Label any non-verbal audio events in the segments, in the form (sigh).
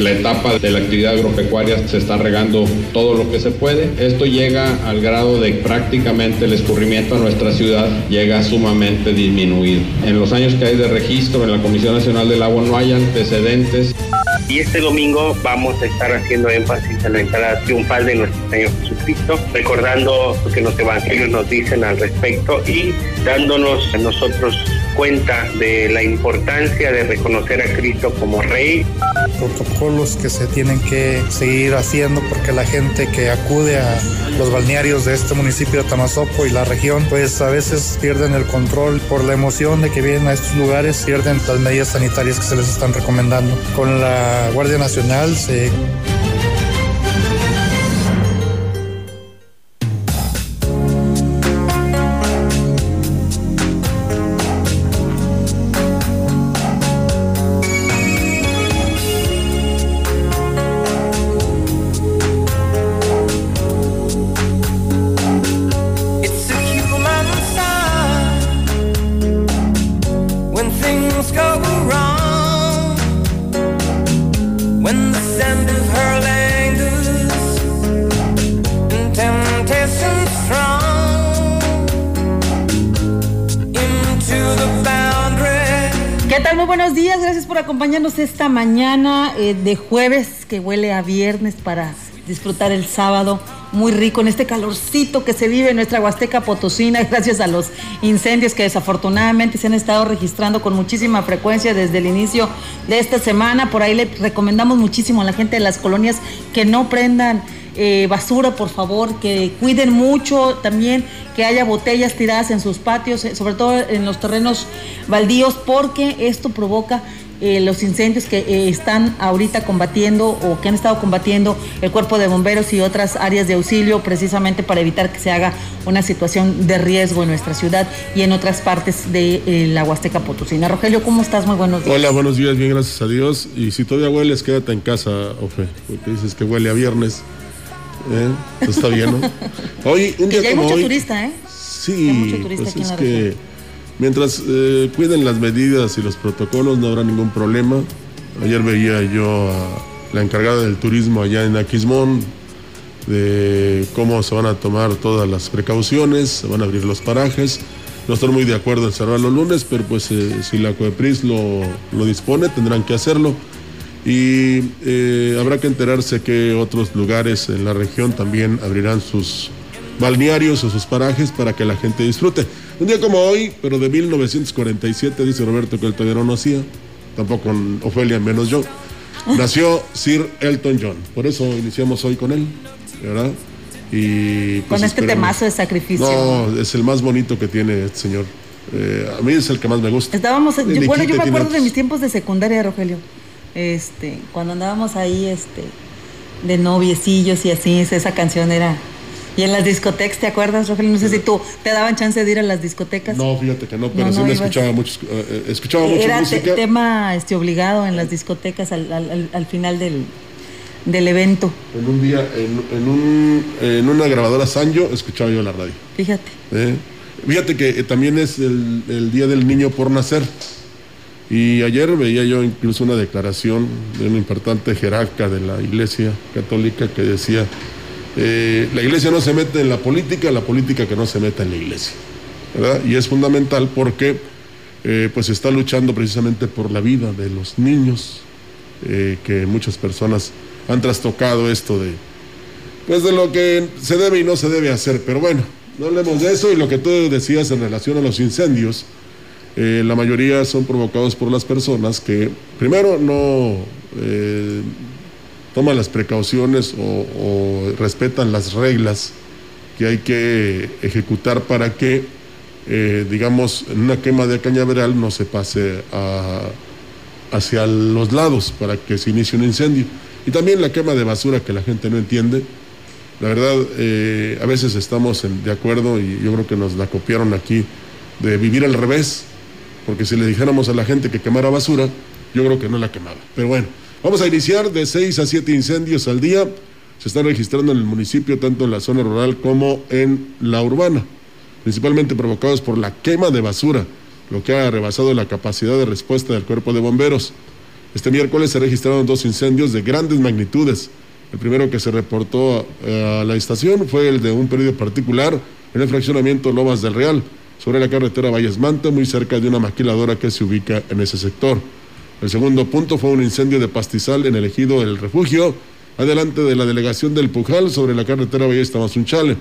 La etapa de la actividad agropecuaria se está regando todo lo que se puede. Esto llega al grado de prácticamente el escurrimiento a nuestra ciudad llega sumamente disminuido. En los años que hay de registro en la Comisión Nacional del Agua no hay antecedentes. Y este domingo vamos a estar haciendo énfasis en la entrada triunfal de nuestro Señor Jesucristo, recordando lo que los evangelios nos dicen al respecto y dándonos a nosotros cuenta de la importancia de reconocer a Cristo como Rey. Protocolos que se tienen que seguir haciendo porque la gente que acude a los balnearios de este municipio de Tamazopo y la región, pues a veces pierden el control por la emoción de que vienen a estos lugares, pierden las medidas sanitarias que se les están recomendando. Con la Guardia Nacional se mañana eh, de jueves que huele a viernes para disfrutar el sábado muy rico en este calorcito que se vive en nuestra Huasteca Potosina (laughs) gracias a los incendios que desafortunadamente se han estado registrando con muchísima frecuencia desde el inicio de esta semana. Por ahí le recomendamos muchísimo a la gente de las colonias que no prendan eh, basura, por favor, que cuiden mucho también que haya botellas tiradas en sus patios, eh, sobre todo en los terrenos baldíos, porque esto provoca eh, los incendios que eh, están ahorita combatiendo o que han estado combatiendo el cuerpo de bomberos y otras áreas de auxilio precisamente para evitar que se haga una situación de riesgo en nuestra ciudad y en otras partes de eh, la Huasteca Potosina. Rogelio, ¿cómo estás? Muy buenos días. Hola, buenos días, bien, gracias a Dios. Y si todavía hueles, quédate en casa, Ofe, porque dices que huele a viernes. está bien, ¿no? (laughs) Hoy, un día que ya hay mucho turista, ¿eh? Sí, mucho turista pues aquí es que Mientras eh, cuiden las medidas y los protocolos no habrá ningún problema. Ayer veía yo a la encargada del turismo allá en Aquismón de cómo se van a tomar todas las precauciones, se van a abrir los parajes. No estoy muy de acuerdo en cerrar los lunes, pero pues eh, si la COEPRIS lo, dispone, tendrán que hacerlo. Y eh, habrá que enterarse que otros lugares en la región también abrirán sus balnearios o sus parajes para que la gente disfrute. Un día como hoy, pero de 1947, dice Roberto que el todavía no nacía, tampoco Ofelia, menos yo, nació Sir Elton John. Por eso iniciamos hoy con él, ¿verdad? Y, pues, con este temazo de sacrificio. No, es el más bonito que tiene este señor. Eh, a mí es el que más me gusta. Estábamos, bueno, yo me acuerdo de mis tiempos de secundaria, Rogelio. Este, cuando andábamos ahí, este, de noviecillos y así, esa canción era y en las discotecas, ¿te acuerdas, Rogelio? No sé si tú te daban chance de ir a las discotecas. No, fíjate que no, pero sí me escuchaba mucho, eh, eh, escuchaba mucho Era tema este, obligado en las discotecas al, final del, evento. En un día, en, un, en una grabadora Sanjo, escuchaba yo la radio. Fíjate. Eh, fíjate que también es el, el Día del Niño por Nacer. Y ayer veía yo incluso una declaración de un importante jerarca de la Iglesia Católica que decía eh, la iglesia no se mete en la política, la política que no se meta en la iglesia. ¿verdad? Y es fundamental porque eh, pues está luchando precisamente por la vida de los niños, eh, que muchas personas han trastocado esto de, pues de lo que se debe y no se debe hacer. Pero bueno, no hablemos de eso y lo que tú decías en relación a los incendios, la mayoría son provocados por las personas que primero no toman las precauciones o, respetan las reglas que hay que ejecutar para que, eh, digamos, en una quema de cañaveral no se pase hacia los lados para que se inicie un incendio. Y también la quema de basura que la gente no entiende. La verdad, eh, a veces estamos de acuerdo y yo creo que nos la copiaron aquí de vivir al revés, porque si le dijéramos a la gente que quemara basura, yo creo que no la quemaba. Pero bueno. Vamos a iniciar de 6 a 7 incendios al día. Se están registrando en el municipio, tanto en la zona rural como en la urbana, principalmente provocados por la quema de basura, lo que ha rebasado la capacidad de respuesta del cuerpo de bomberos. Este miércoles se registraron dos incendios de grandes magnitudes. El primero que se reportó eh, a la estación fue el de un periodo particular en el fraccionamiento Lomas del Real, sobre la carretera Valles Manta, muy cerca de una maquiladora que se ubica en ese sector. El segundo punto fue un incendio de pastizal en el ejido El Refugio, adelante de la delegación del Pujal sobre la carretera Valles Tamazunchale.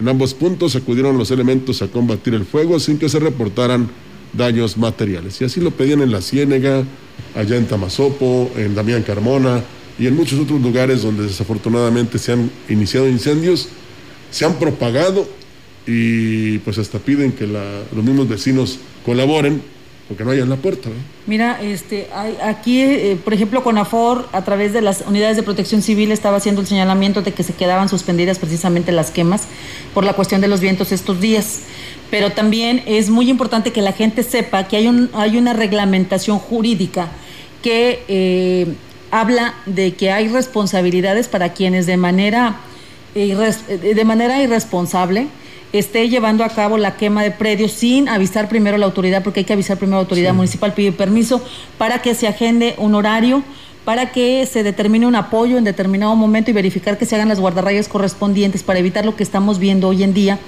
En ambos puntos acudieron los elementos a combatir el fuego sin que se reportaran daños materiales. Y así lo pedían en La Ciénega, allá en Tamazopo, en Damián Carmona y en muchos otros lugares donde desafortunadamente se han iniciado incendios, se han propagado y pues hasta piden que los mismos vecinos colaboren porque no hayan la puerta. Mira, este, aquí, eh, por ejemplo, CONAFOR, a través de las unidades de protección civil, estaba haciendo el señalamiento de que se quedaban suspendidas precisamente las quemas por la cuestión de los vientos estos días pero también es muy importante que la gente sepa que hay, un, hay una reglamentación jurídica que eh, habla de que hay responsabilidades para quienes de manera, de manera irresponsable esté llevando a cabo la quema de predios sin avisar primero a la autoridad, porque hay que avisar primero a la autoridad municipal, pedir permiso para que se agende un horario para que se determine un apoyo en determinado momento y verificar que se hagan las guardarrayas correspondientes para evitar lo que estamos viendo hoy en día,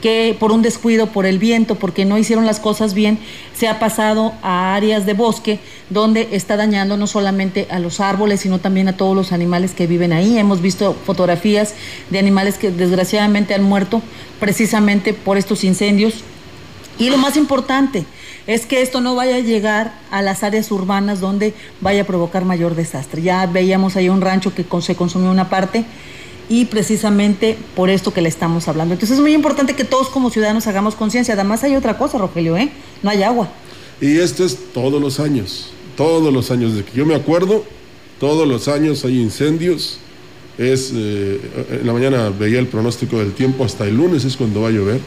que por un descuido, por el viento, porque no hicieron las cosas bien, se ha pasado a áreas de bosque donde está dañando no solamente a los árboles, sino también a todos los animales que viven ahí. Hemos visto fotografías de animales que desgraciadamente han muerto precisamente por estos incendios. Y lo más importante es que esto no vaya a llegar a las áreas urbanas donde vaya a provocar mayor desastre. Ya veíamos ahí un rancho que se consumió una parte y precisamente por esto que le estamos hablando. Entonces es muy importante que todos como ciudadanos hagamos conciencia. Además hay otra cosa, Rogelio, ¿eh? No hay agua. Y esto es todos los años, todos los años. Desde que yo me acuerdo, todos los años hay incendios. Es, eh, en la mañana veía el pronóstico del tiempo, hasta el lunes es cuando va a llover.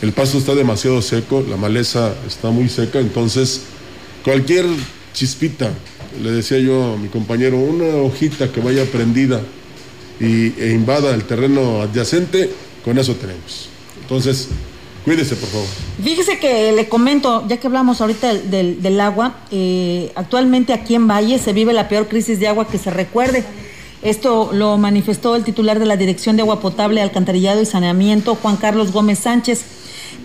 El pasto está demasiado seco, la maleza está muy seca, entonces cualquier chispita, le decía yo a mi compañero, una hojita que vaya prendida y, e invada el terreno adyacente, con eso tenemos. Entonces, cuídese, por favor. Fíjese que le comento, ya que hablamos ahorita del, del, agua, eh, actualmente aquí en Valle se vive la peor crisis de agua que se recuerde. Esto lo manifestó el titular de la Dirección de Agua Potable, Alcantarillado y Saneamiento, Juan Carlos Gómez Sánchez.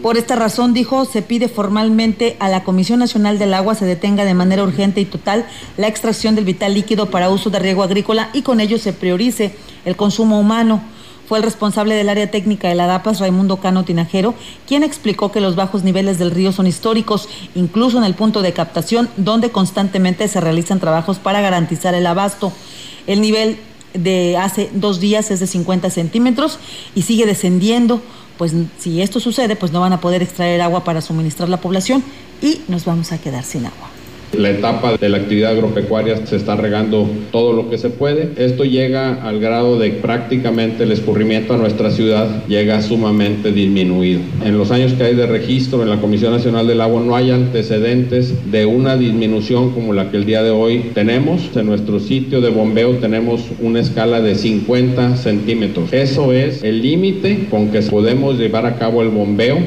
Por esta razón, dijo, se pide formalmente a la Comisión Nacional del Agua se detenga de manera urgente y total la extracción del vital líquido para uso de riego agrícola y con ello se priorice el consumo humano. Fue el responsable del área técnica de la DAPAS, Raimundo Cano Tinajero, quien explicó que los bajos niveles del río son históricos, incluso en el punto de captación, donde constantemente se realizan trabajos para garantizar el abasto. El nivel de hace dos días es de 50 centímetros y sigue descendiendo pues si esto sucede, pues no van a poder extraer agua para suministrar la población y nos vamos a quedar sin agua. La etapa de la actividad agropecuaria se está regando todo lo que se puede. Esto llega al grado de prácticamente el escurrimiento a nuestra ciudad llega sumamente disminuido. En los años que hay de registro en la Comisión Nacional del Agua no hay antecedentes de una disminución como la que el día de hoy tenemos. En nuestro sitio de bombeo tenemos una escala de 50 centímetros. Eso es el límite con que podemos llevar a cabo el bombeo.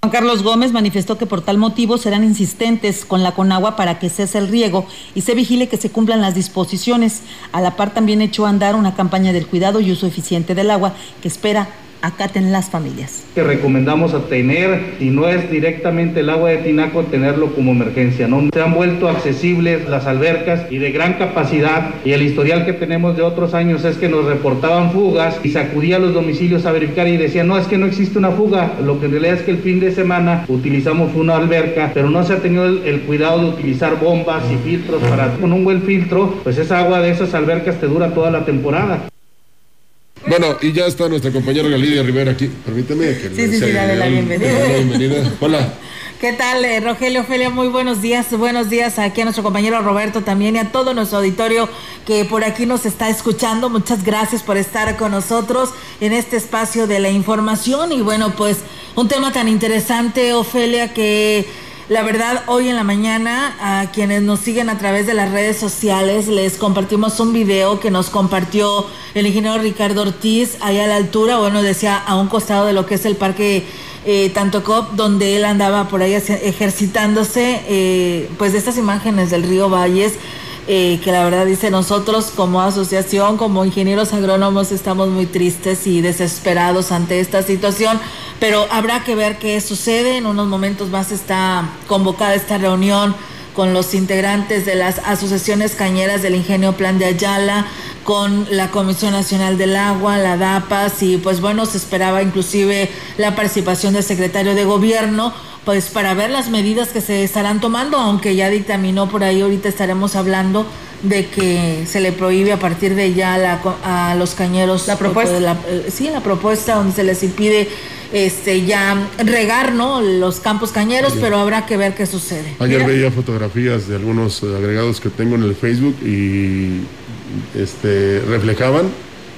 Juan Carlos Gómez manifestó que por tal motivo serán insistentes con la Conagua para que cese el riego y se vigile que se cumplan las disposiciones. A la par también echó a andar una campaña del cuidado y uso eficiente del agua que espera acaten las familias. Que recomendamos a tener, si no es directamente el agua de Tinaco, tenerlo como emergencia. ¿no? Se han vuelto accesibles las albercas y de gran capacidad y el historial que tenemos de otros años es que nos reportaban fugas y sacudía los domicilios a verificar y decían, no, es que no existe una fuga, lo que en realidad es que el fin de semana utilizamos una alberca, pero no se ha tenido el, el cuidado de utilizar bombas y filtros para con un buen filtro, pues esa agua de esas albercas te dura toda la temporada. Bueno, y ya está nuestra compañera Galidia Rivera aquí. Permíteme que sí, sí, sí, dale la bienvenida. bienvenida. Hola. (laughs) ¿Qué tal, eh, Rogelio Ofelia? Muy buenos días. Buenos días aquí a nuestro compañero Roberto también y a todo nuestro auditorio que por aquí nos está escuchando. Muchas gracias por estar con nosotros en este espacio de la información. Y bueno, pues un tema tan interesante, Ofelia, que la verdad, hoy en la mañana, a quienes nos siguen a través de las redes sociales, les compartimos un video que nos compartió el ingeniero Ricardo Ortiz, allá a la altura, bueno, decía a un costado de lo que es el parque eh, Tantocop, donde él andaba por ahí ejercitándose, eh, pues de estas imágenes del río Valles eh, que la verdad dice nosotros como asociación, como ingenieros agrónomos estamos muy tristes y desesperados ante esta situación, pero habrá que ver qué sucede. En unos momentos más está convocada esta reunión con los integrantes de las asociaciones cañeras del Ingenio Plan de Ayala, con la Comisión Nacional del Agua, la DAPAS y pues bueno, se esperaba inclusive la participación del secretario de Gobierno pues para ver las medidas que se estarán tomando, aunque ya dictaminó por ahí, ahorita estaremos hablando de que se le prohíbe a partir de ya a los cañeros la propuesta. la, eh, sí la propuesta donde se les impide este ya regar no los campos cañeros pero habrá que ver qué sucede. Ayer veía fotografías de algunos agregados que tengo en el Facebook y este reflejaban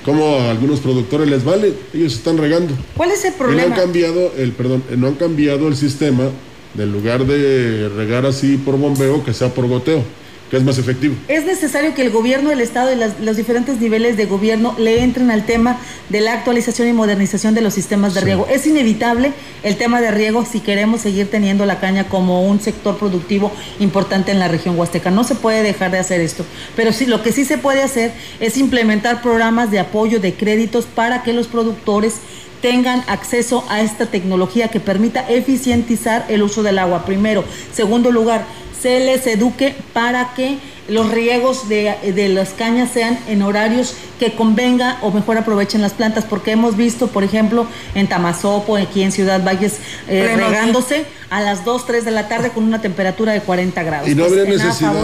cómo a algunos productores les vale, ellos están regando. ¿Cuál es el problema? no han cambiado el, perdón, no han cambiado el sistema del lugar de regar así por bombeo que sea por goteo que es más efectivo. Es necesario que el gobierno del Estado y los diferentes niveles de gobierno le entren al tema de la actualización y modernización de los sistemas de riego. Es inevitable el tema de riego si queremos seguir teniendo la caña como un sector productivo importante en la región huasteca. No se puede dejar de hacer esto. Pero sí, lo que sí se puede hacer es implementar programas de apoyo de créditos para que los productores tengan acceso a esta tecnología que permita eficientizar el uso del agua, primero. Segundo lugar, se les eduque para que los riegos de, las cañas sean en horarios que convenga o mejor aprovechen las plantas, porque hemos visto, por ejemplo, en Tamazopo, aquí en Ciudad Valles, eh, regándose a las 2, 3 de la tarde con una temperatura de 40 grados. Y no habría necesidad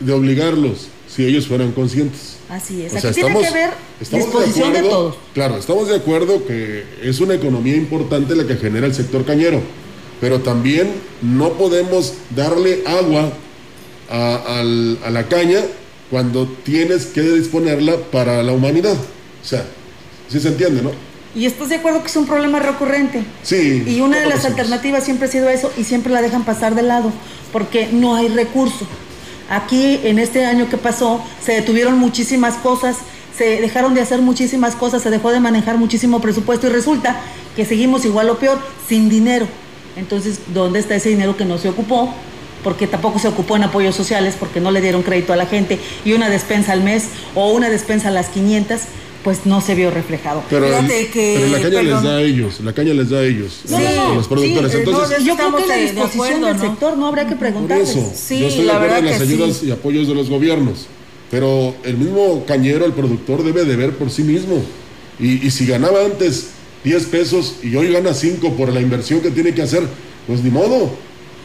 de obligarlos si ellos fueran conscientes. Así es, aquí tiene que disposición de, de todos. Claro, estamos de acuerdo que es una economía importante la que genera el sector cañero pero también no podemos darle agua a, la caña cuando tienes que disponerla para la humanidad. O sea, sí se entiende, ¿no? Y estás de acuerdo que es un problema recurrente. Sí. Y una de las alternativas siempre ha sido eso y siempre la dejan pasar de lado porque no hay recurso. Aquí en este año que pasó se detuvieron muchísimas cosas, se dejaron de hacer muchísimas cosas, se dejó de manejar muchísimo presupuesto y resulta que seguimos igual o peor, sin dinero. Entonces, ¿dónde está ese dinero que no se ocupó? Porque tampoco se ocupó en apoyos sociales, porque no le dieron crédito a la gente y una despensa al mes o una despensa a las 500 pues no se vio reflejado. Pero, que, la caña les da a ellos, la caña les da a ellos, a los productores. Entonces, yo creo que la disposición del sector no habría que preguntarles. Por eso, sí, yo estoy de acuerdo en las ayudas y apoyos de los gobiernos, pero el mismo cañero, el productor, debe de ver por sí mismo. Y, y si ganaba antes 10 pesos y hoy gana 5 por la inversión que tiene que hacer, pues ni modo.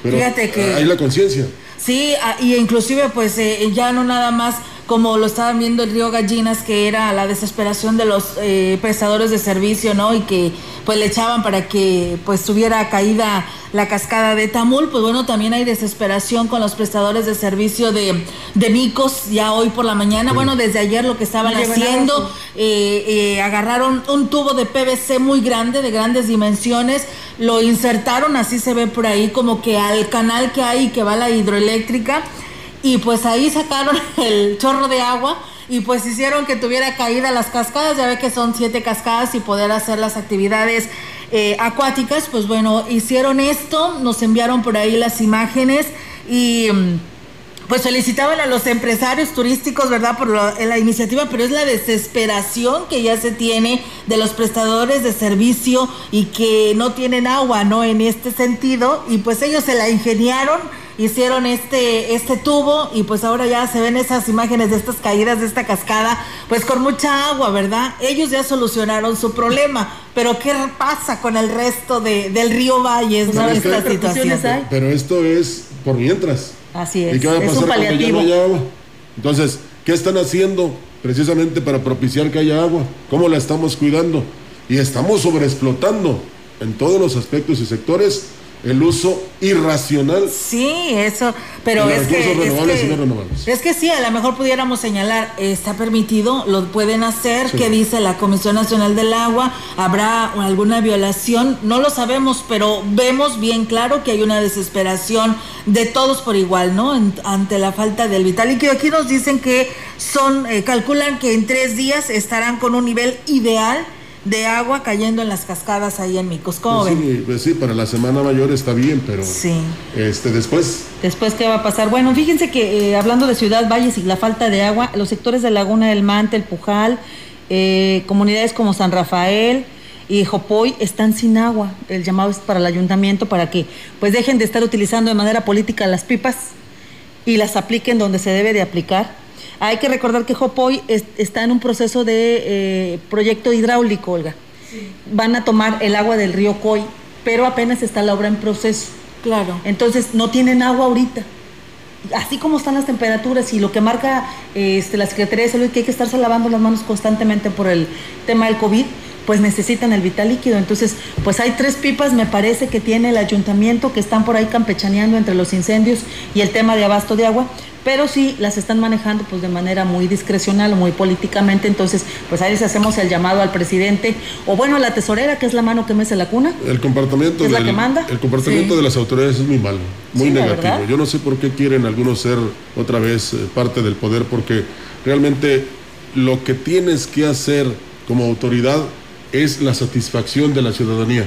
Pero Fíjate que... hay la conciencia. Sí, ah, y inclusive pues eh, ya no nada más como lo estaban viendo el río Gallinas, que era la desesperación de los eh, prestadores de servicio, ¿no? Y que pues le echaban para que pues tuviera caída la cascada de Tamul, pues bueno, también hay desesperación con los prestadores de servicio de, de Micos, ya hoy por la mañana, bueno, desde ayer lo que estaban haciendo, eh, eh, agarraron un tubo de PVC muy grande, de grandes dimensiones, lo insertaron, así se ve por ahí, como que al canal que hay que va la hidroeléctrica, y pues ahí sacaron (laughs) el chorro de agua y pues hicieron que tuviera caída las cascadas, ya ve que son siete cascadas y poder hacer las actividades eh, acuáticas, pues bueno, hicieron esto, nos enviaron por ahí las imágenes y mm, pues felicitaban a los empresarios turísticos, ¿verdad? Por la iniciativa, pero es la desesperación que ya se tiene de los prestadores de servicio y que no tienen agua, ¿no? En este sentido, y pues ellos se la ingeniaron hicieron este, este tubo y pues ahora ya se ven esas imágenes de estas caídas de esta cascada, pues con mucha agua, ¿verdad? Ellos ya solucionaron su problema, pero ¿qué pasa con el resto de, del río Valles, ¿no? Estas situaciones hay. Pero esto es por mientras. Así es. ¿Y qué va a pasar paliativo. haya agua? Entonces, ¿qué están haciendo precisamente para propiciar que haya agua? ¿Cómo la estamos cuidando? Y estamos sobreexplotando en todos los aspectos y sectores el uso irracional. Sí, eso, pero es que, es que, sí, a lo mejor pudiéramos señalar, está permitido, lo pueden hacer, ¿qué dice la Comisión Nacional del Agua? ¿Habrá alguna violación? No lo sabemos, pero vemos bien claro que hay una desesperación de todos por igual, ¿no? ante la falta del vital líquido. Aquí nos dicen que son, eh, calculan que en tres días estarán con un nivel ideal de agua cayendo en las cascadas ahí en Micos. ¿Cómo pues Sí, pues sí, para la Semana Mayor está bien, pero sí. este después. Después, ¿qué va a pasar? Bueno, fíjense que eh, hablando de Ciudad Valles y la falta de agua, los sectores de Laguna del Mante, el Pujal, eh, comunidades como San Rafael, y Jopoy están sin agua. El llamado es para el ayuntamiento para que pues dejen de estar utilizando de manera política las pipas y las apliquen donde se debe de aplicar. Hay que recordar que Jopoy está en un proceso de eh, proyecto hidráulico, Olga. Van a tomar el agua del río Coy, pero apenas está la obra en proceso. Claro. Entonces no tienen agua ahorita. Así como están las temperaturas y lo que marca este, la Secretaría de Salud, que hay que estarse lavando las manos constantemente por el tema del COVID, pues necesitan el vital líquido. Entonces, pues hay tres pipas, me parece que tiene el ayuntamiento que están por ahí campechaneando entre los incendios y el tema de abasto de agua, pero sí las están manejando pues de manera muy discrecional, muy políticamente, entonces pues ahí les hacemos el llamado al presidente o bueno a la tesorera que es la mano que mece la cuna. El comportamiento, es la que manda? El comportamiento de las autoridades es muy malo, muy negativo. Yo no sé por qué quieren algunos ser otra vez eh, parte del poder porque realmente lo que tienes que hacer como autoridad es la satisfacción de la ciudadanía.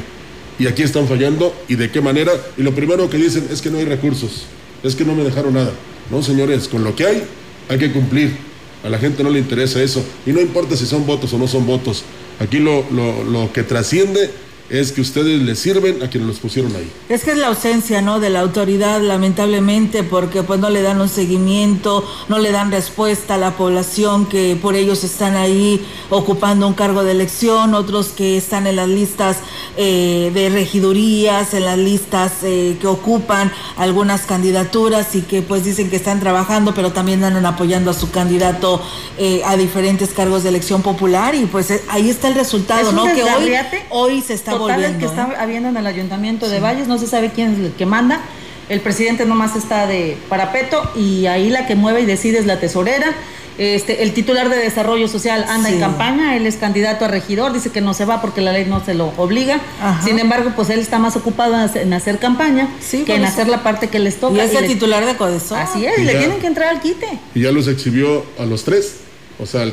Y aquí están fallando y de qué manera. Y lo primero que dicen es que no hay recursos, es que no me dejaron nada. No, señores, con lo que hay hay que cumplir. A la gente no le interesa eso. Y no importa si son votos o no son votos. Aquí lo, lo, lo que trasciende es que ustedes le sirven a quienes los pusieron ahí. Es que es la ausencia, ¿no? De la autoridad, lamentablemente, porque pues no le dan un seguimiento, no le dan respuesta a la población que por ellos están ahí ocupando un cargo de elección, otros que están en las listas eh, de regidurías, en las listas eh, que ocupan algunas candidaturas y que pues dicen que están trabajando, pero también andan apoyando a su candidato eh, a diferentes cargos de elección popular y pues ahí está el resultado, ¿no? Que hoy, hoy se está total que está habiendo en el ayuntamiento de Valles, no se sabe quién es el que manda. El presidente nomás está de parapeto y ahí la que mueve y decide es la tesorera. Este, el titular de Desarrollo Social anda en campaña, él es candidato a regidor, dice que no se va porque la ley no se lo obliga. Sin embargo, pues él está más ocupado en hacer campaña que en hacer la parte que les toca. Y es el titular de Codesol. Así es, y, le tienen que entrar al quite. Y ya los exhibió a los tres. O sea,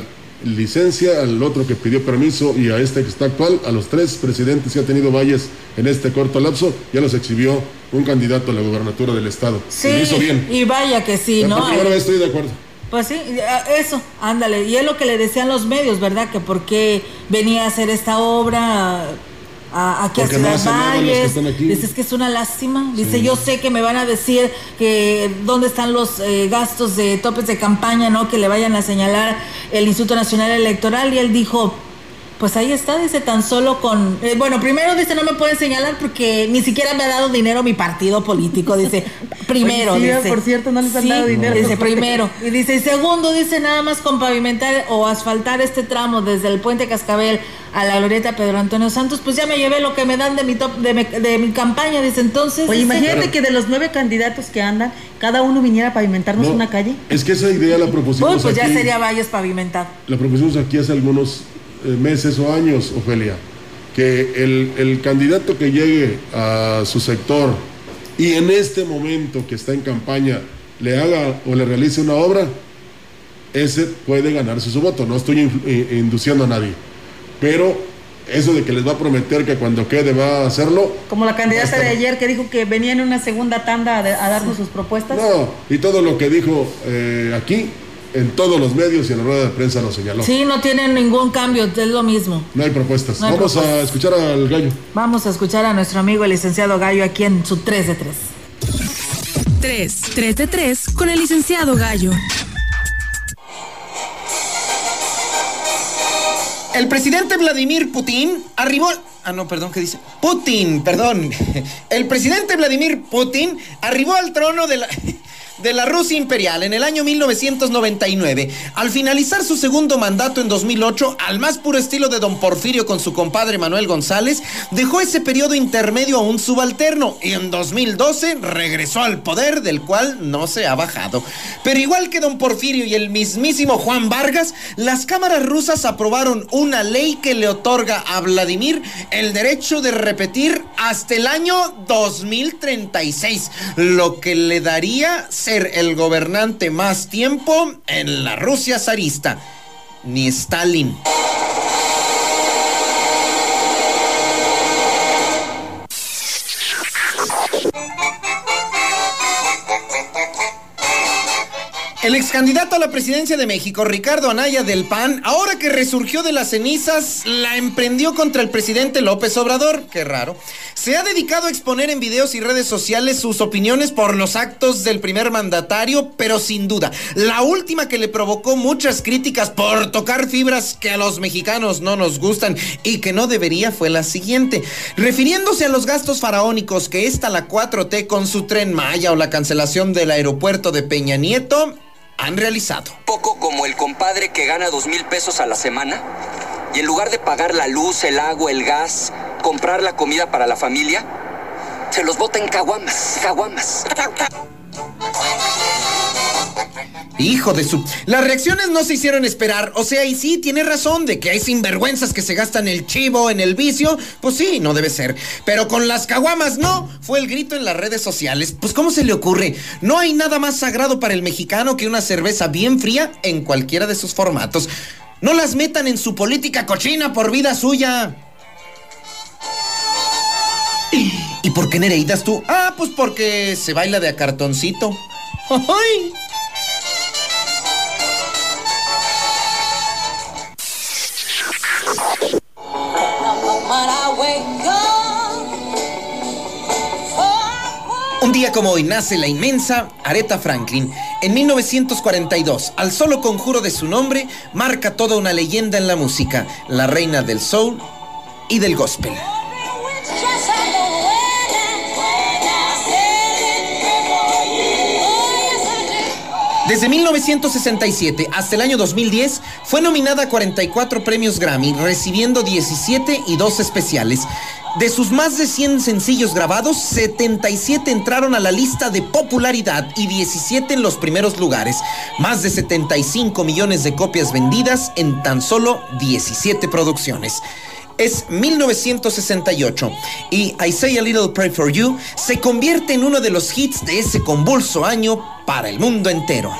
licencia, al otro que pidió permiso y a este que está actual, a los tres presidentes que ha tenido Valles en este corto lapso, ya los exhibió un candidato a la gobernatura del estado. Sí, y hizo bien. Y vaya que sí, ¿no? Ahora estoy de acuerdo. Pues sí, eso, ándale. Y es lo que le decían los medios, ¿verdad? Que por qué venía a hacer esta obra aquí a Ciudad Valles. Dice, es que es una lástima. Dice, yo sé que me van a decir que dónde están los eh, gastos de topes de campaña, ¿no? Que le vayan a señalar el Instituto Nacional Electoral. Y él dijo, pues ahí está, dice, tan solo con... Eh, bueno, primero dice, no me puede señalar porque ni siquiera me ha dado dinero mi partido político, dice, (laughs) primero. dice, por cierto, no les han dado dinero. Dice, primero. (laughs) Y dice, y segundo, dice, nada más con pavimentar o asfaltar este tramo desde el puente Cascabel a la glorieta Pedro Antonio Santos, pues ya me llevé lo que me dan de mi, top, de, mi, campaña, dice, entonces... Oye, imagínate que de los nueve candidatos que andan, cada uno viniera a pavimentarnos una calle. Es que esa idea la propusimos pues ya sería Valles pavimentado. La propusimos aquí hace algunos meses o años, Ofelia, que el, candidato que llegue a su sector y en este momento que está en campaña le haga o le realice una obra, ese puede ganarse su voto. No estoy induciendo a nadie. Pero eso de que les va a prometer que cuando quede va a hacerlo. Como la candidata de ayer que dijo que venía en una segunda tanda a, darnos sus propuestas. No, y todo lo que dijo eh, aquí en todos los medios y en la rueda de prensa lo señaló. Sí, no tienen ningún cambio, es lo mismo. No hay propuestas. Vamos a escuchar al gallo. Vamos a escuchar a nuestro amigo el licenciado Gallo aquí en su 3 de 3. 3, 3 de 3 con el licenciado Gallo. El presidente Vladimir Putin arribó... Ah, no, perdón, ¿qué dice? Putin, perdón. (laughs) El presidente Vladimir Putin arribó al trono de la (laughs) de la Rusia imperial en el año 1999, al finalizar su segundo mandato en 2008, al más puro estilo de don Porfirio con su compadre Manuel González, dejó ese periodo intermedio a un subalterno y en 2012 regresó al poder del cual no se ha bajado. Pero igual que don Porfirio y el mismísimo Juan Vargas, las cámaras rusas aprobaron una ley que le otorga a Vladimir el derecho de repetir hasta el año 2036, lo que le daría el gobernante más tiempo en la Rusia zarista, ni Stalin. El ex candidato a la presidencia de México, Ricardo Anaya del PAN, ahora que resurgió de las cenizas, la emprendió contra el presidente López Obrador. Qué raro. Se ha dedicado a exponer en videos y redes sociales sus opiniones por los actos del primer mandatario, pero sin duda, la última que le provocó muchas críticas por tocar fibras que a los mexicanos no nos gustan y que no debería fue la siguiente. Refiriéndose a los gastos faraónicos que está la 4T con su tren Maya o la cancelación del aeropuerto de Peña Nieto, han realizado. Poco como el compadre que gana dos mil pesos a la semana y en lugar de pagar la luz, el agua, el gas, comprar la comida para la familia, se los bota en caguamas, caguamas. Hijo de su. Las reacciones no se hicieron esperar. O sea, y sí, tiene razón de que hay sinvergüenzas que se gastan el chivo en el vicio. Pues sí, no debe ser. Pero con las caguamas no. Fue el grito en las redes sociales. Pues, ¿cómo se le ocurre? No hay nada más sagrado para el mexicano que una cerveza bien fría en cualquiera de sus formatos. No las metan en su política cochina por vida suya. ¿Y por qué Nereidas tú? Ah, pues porque se baila de a cartoncito. ¡Ay! Un día como hoy nace la inmensa Aretha Franklin. En 1942, al solo conjuro de su nombre, marca toda una leyenda en la música, la reina del soul y del gospel. Desde 1967 hasta el año 2010 fue nominada a 44 premios Grammy, recibiendo 17 y 2 especiales. De sus más de 100 sencillos grabados, 77 entraron a la lista de popularidad y 17 en los primeros lugares. Más de 75 millones de copias vendidas en tan solo 17 producciones es 1968 y I Say a Little Pray for You se convierte en uno de los hits de ese convulso año para el mundo entero.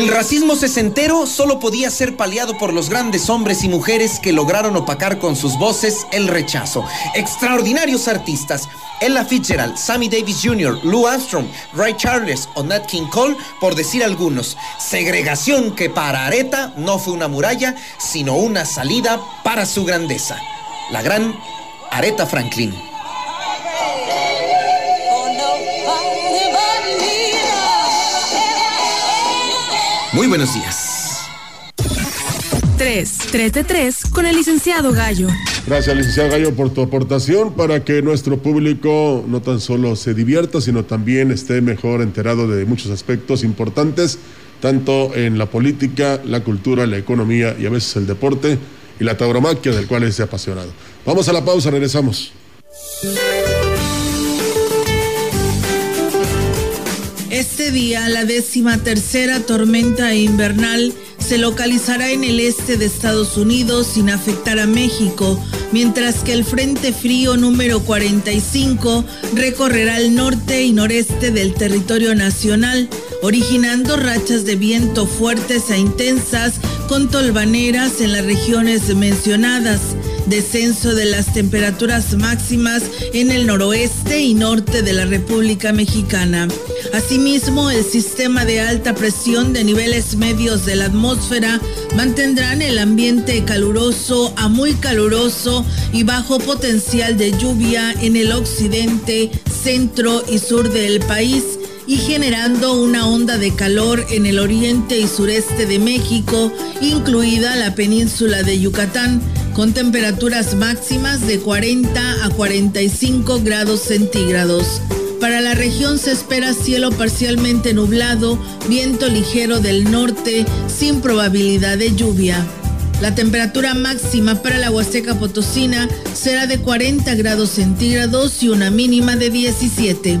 El racismo sesentero solo podía ser paliado por los grandes hombres y mujeres que lograron opacar con sus voces el rechazo. Extraordinarios artistas. Ella Fitzgerald, Sammy Davis Jr., Lou Armstrong, Ray Charles o Nat King Cole, por decir algunos. Segregación que para Areta no fue una muralla, sino una salida para su grandeza. La gran Areta Franklin. Muy buenos días. 3, 3 de 3 con el licenciado Gallo. Gracias, licenciado Gallo, por tu aportación para que nuestro público no tan solo se divierta, sino también esté mejor enterado de muchos aspectos importantes, tanto en la política, la cultura, la economía y a veces el deporte y la tauromaquia del cual es apasionado. Vamos a la pausa, regresamos. Este día, la décima tercera tormenta invernal se localizará en el este de Estados Unidos sin afectar a México, mientras que el Frente Frío número 45 recorrerá el norte y noreste del territorio nacional, originando rachas de viento fuertes e intensas con tolvaneras en las regiones mencionadas descenso de las temperaturas máximas en el noroeste y norte de la República Mexicana. Asimismo, el sistema de alta presión de niveles medios de la atmósfera mantendrán el ambiente caluroso a muy caluroso y bajo potencial de lluvia en el occidente, centro y sur del país y generando una onda de calor en el oriente y sureste de México, incluida la península de Yucatán, con temperaturas máximas de 40 a 45 grados centígrados. Para la región se espera cielo parcialmente nublado, viento ligero del norte, sin probabilidad de lluvia. La temperatura máxima para la Huasteca Potosina será de 40 grados centígrados y una mínima de 17.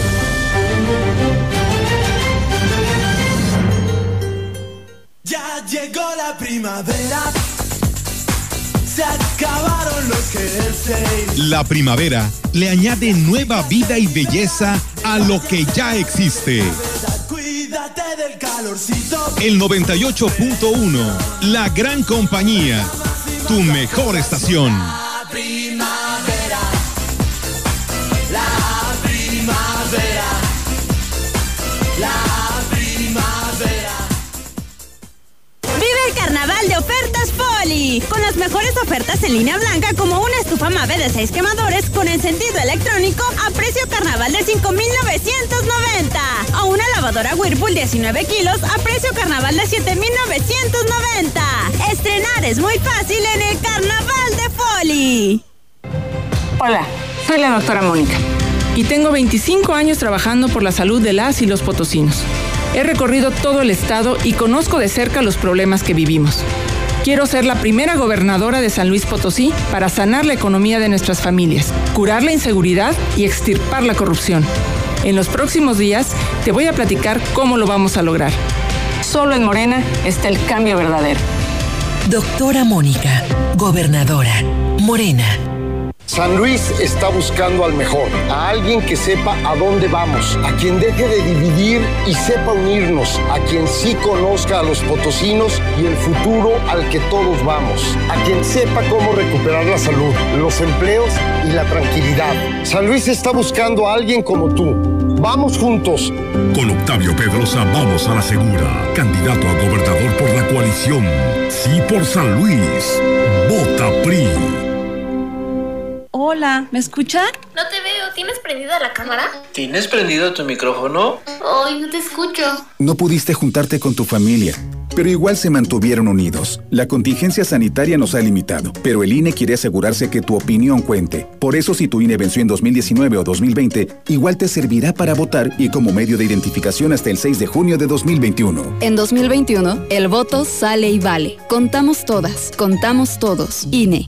la primavera se acabaron los jerseys. La primavera le añade nueva vida y belleza a lo que ya existe. Cuídate del calorcito. El 98.1, la gran compañía, tu mejor estación. Con las mejores ofertas en línea blanca como una estufa Mave de 6 quemadores con encendido electrónico a precio carnaval de 5.990 o una lavadora Whirlpool 19 kilos a precio carnaval de 7.990. Estrenar es muy fácil en el carnaval de Poli. Hola, soy la doctora Mónica y tengo 25 años trabajando por la salud de las y los potosinos. He recorrido todo el estado y conozco de cerca los problemas que vivimos. Quiero ser la primera gobernadora de San Luis Potosí para sanar la economía de nuestras familias, curar la inseguridad y extirpar la corrupción. En los próximos días te voy a platicar cómo lo vamos a lograr. Solo en Morena está el cambio verdadero. Doctora Mónica, gobernadora, Morena. San Luis está buscando al mejor, a alguien que sepa a dónde vamos, a quien deje de dividir y sepa unirnos, a quien sí conozca a los potosinos y el futuro al que todos vamos, a quien sepa cómo recuperar la salud, los empleos y la tranquilidad. San Luis está buscando a alguien como tú. Vamos juntos. Con Octavio Pedrosa vamos a la segura. Candidato a gobernador por la coalición. Sí por San Luis. Vota PRI. Hola, ¿me escuchan? No te veo, ¿tienes prendida la cámara? ¿Tienes prendido tu micrófono? Ay, no te escucho. No pudiste juntarte con tu familia, pero igual se mantuvieron unidos. La contingencia sanitaria nos ha limitado, pero el INE quiere asegurarse que tu opinión cuente. Por eso si tu INE venció en 2019 o 2020, igual te servirá para votar y como medio de identificación hasta el 6 de junio de 2021. En 2021, el voto sale y vale. Contamos todas, contamos todos. INE.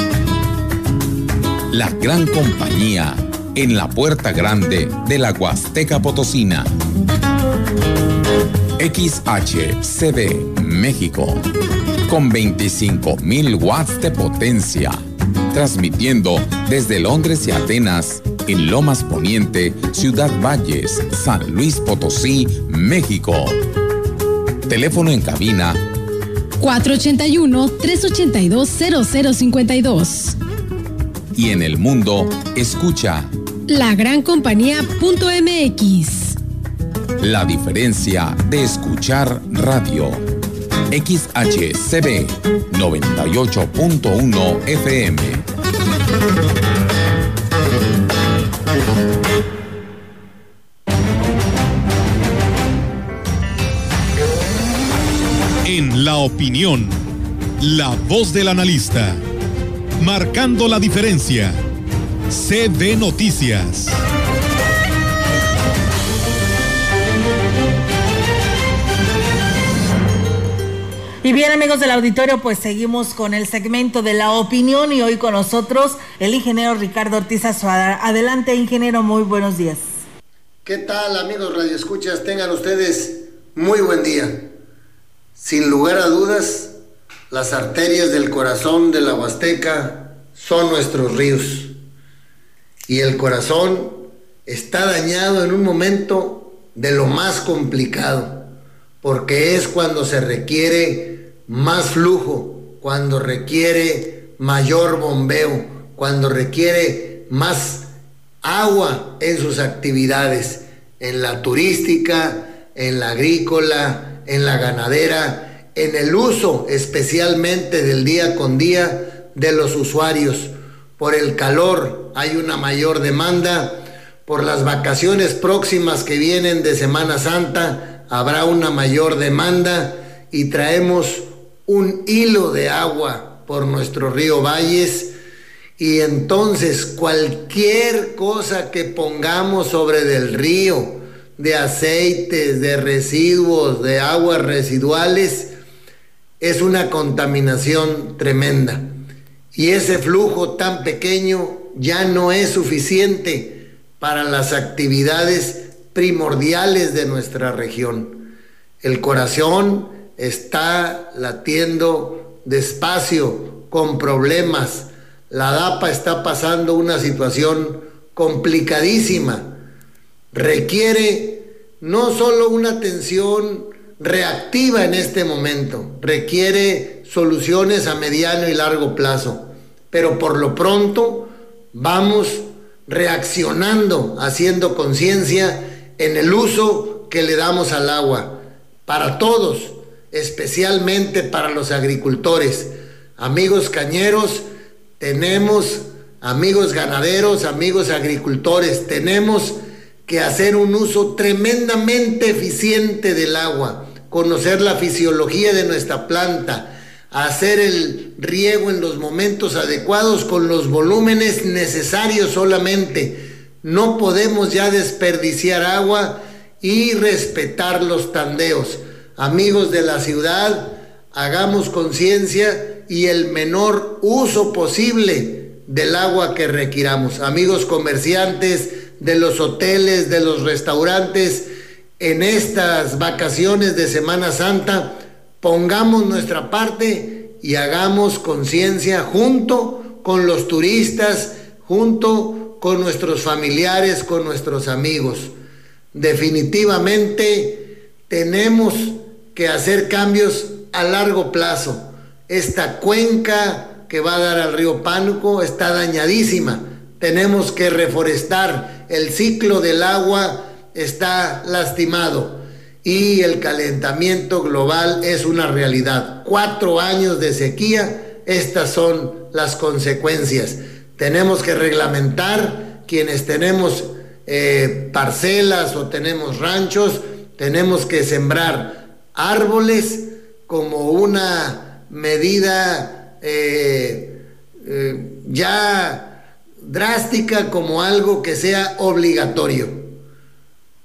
La gran compañía en la puerta grande de la Huasteca Potosina. XHCD México con 25.000 watts de potencia. Transmitiendo desde Londres y Atenas en Lomas Poniente, Ciudad Valles, San Luis Potosí, México. Teléfono en cabina 481-382-0052. Y en el mundo, escucha La Gran Compañía.mx. La diferencia de escuchar radio. XHCB 98.1 FM. En la opinión, la voz del analista, marcando la diferencia. CB Noticias. Y bien amigos del auditorio, pues seguimos con el segmento de la opinión y hoy con nosotros el ingeniero Ricardo Ortiz Azuada. Adelante ingeniero, muy buenos días. ¿Qué tal amigos radioescuchas? Tengan ustedes muy buen día. Sin lugar a dudas, las arterias del corazón de la Huasteca son nuestros ríos. Y el corazón está dañado en un momento de lo más complicado, porque es cuando se requiere más flujo, cuando requiere mayor bombeo, cuando requiere más agua en sus actividades, en la turística, en la agrícola, en la ganadera, en el uso especialmente del día con día de los usuarios. Por el calor hay una mayor demanda, por las vacaciones próximas que vienen de Semana Santa habrá una mayor demanda. Y traemos un hilo de agua por nuestro río Valles. Y entonces cualquier cosa que pongamos sobre del río, de aceites, de residuos, de aguas residuales, es una contaminación tremenda. Y ese flujo tan pequeño ya no es suficiente para las actividades primordiales de nuestra región. El corazón está latiendo despacio, con problemas. La DAPA está pasando una situación complicadísima requiere no solo una atención reactiva en este momento, requiere soluciones a mediano y largo plazo, pero por lo pronto vamos reaccionando, haciendo conciencia en el uso que le damos al agua, para todos, especialmente para los agricultores. Amigos cañeros, tenemos, amigos ganaderos, amigos agricultores, tenemos que hacer un uso tremendamente eficiente del agua, conocer la fisiología de nuestra planta, hacer el riego en los momentos adecuados con los volúmenes necesarios solamente. No podemos ya desperdiciar agua y respetar los tandeos. Amigos de la ciudad, hagamos conciencia y el menor uso posible del agua que requiramos. Amigos comerciantes, de los hoteles, de los restaurantes, en estas vacaciones de Semana Santa, pongamos nuestra parte y hagamos conciencia junto con los turistas, junto con nuestros familiares, con nuestros amigos. Definitivamente tenemos que hacer cambios a largo plazo. Esta cuenca que va a dar al río Pánuco está dañadísima. Tenemos que reforestar, el ciclo del agua está lastimado y el calentamiento global es una realidad. Cuatro años de sequía, estas son las consecuencias. Tenemos que reglamentar quienes tenemos eh, parcelas o tenemos ranchos, tenemos que sembrar árboles como una medida eh, eh, ya drástica como algo que sea obligatorio.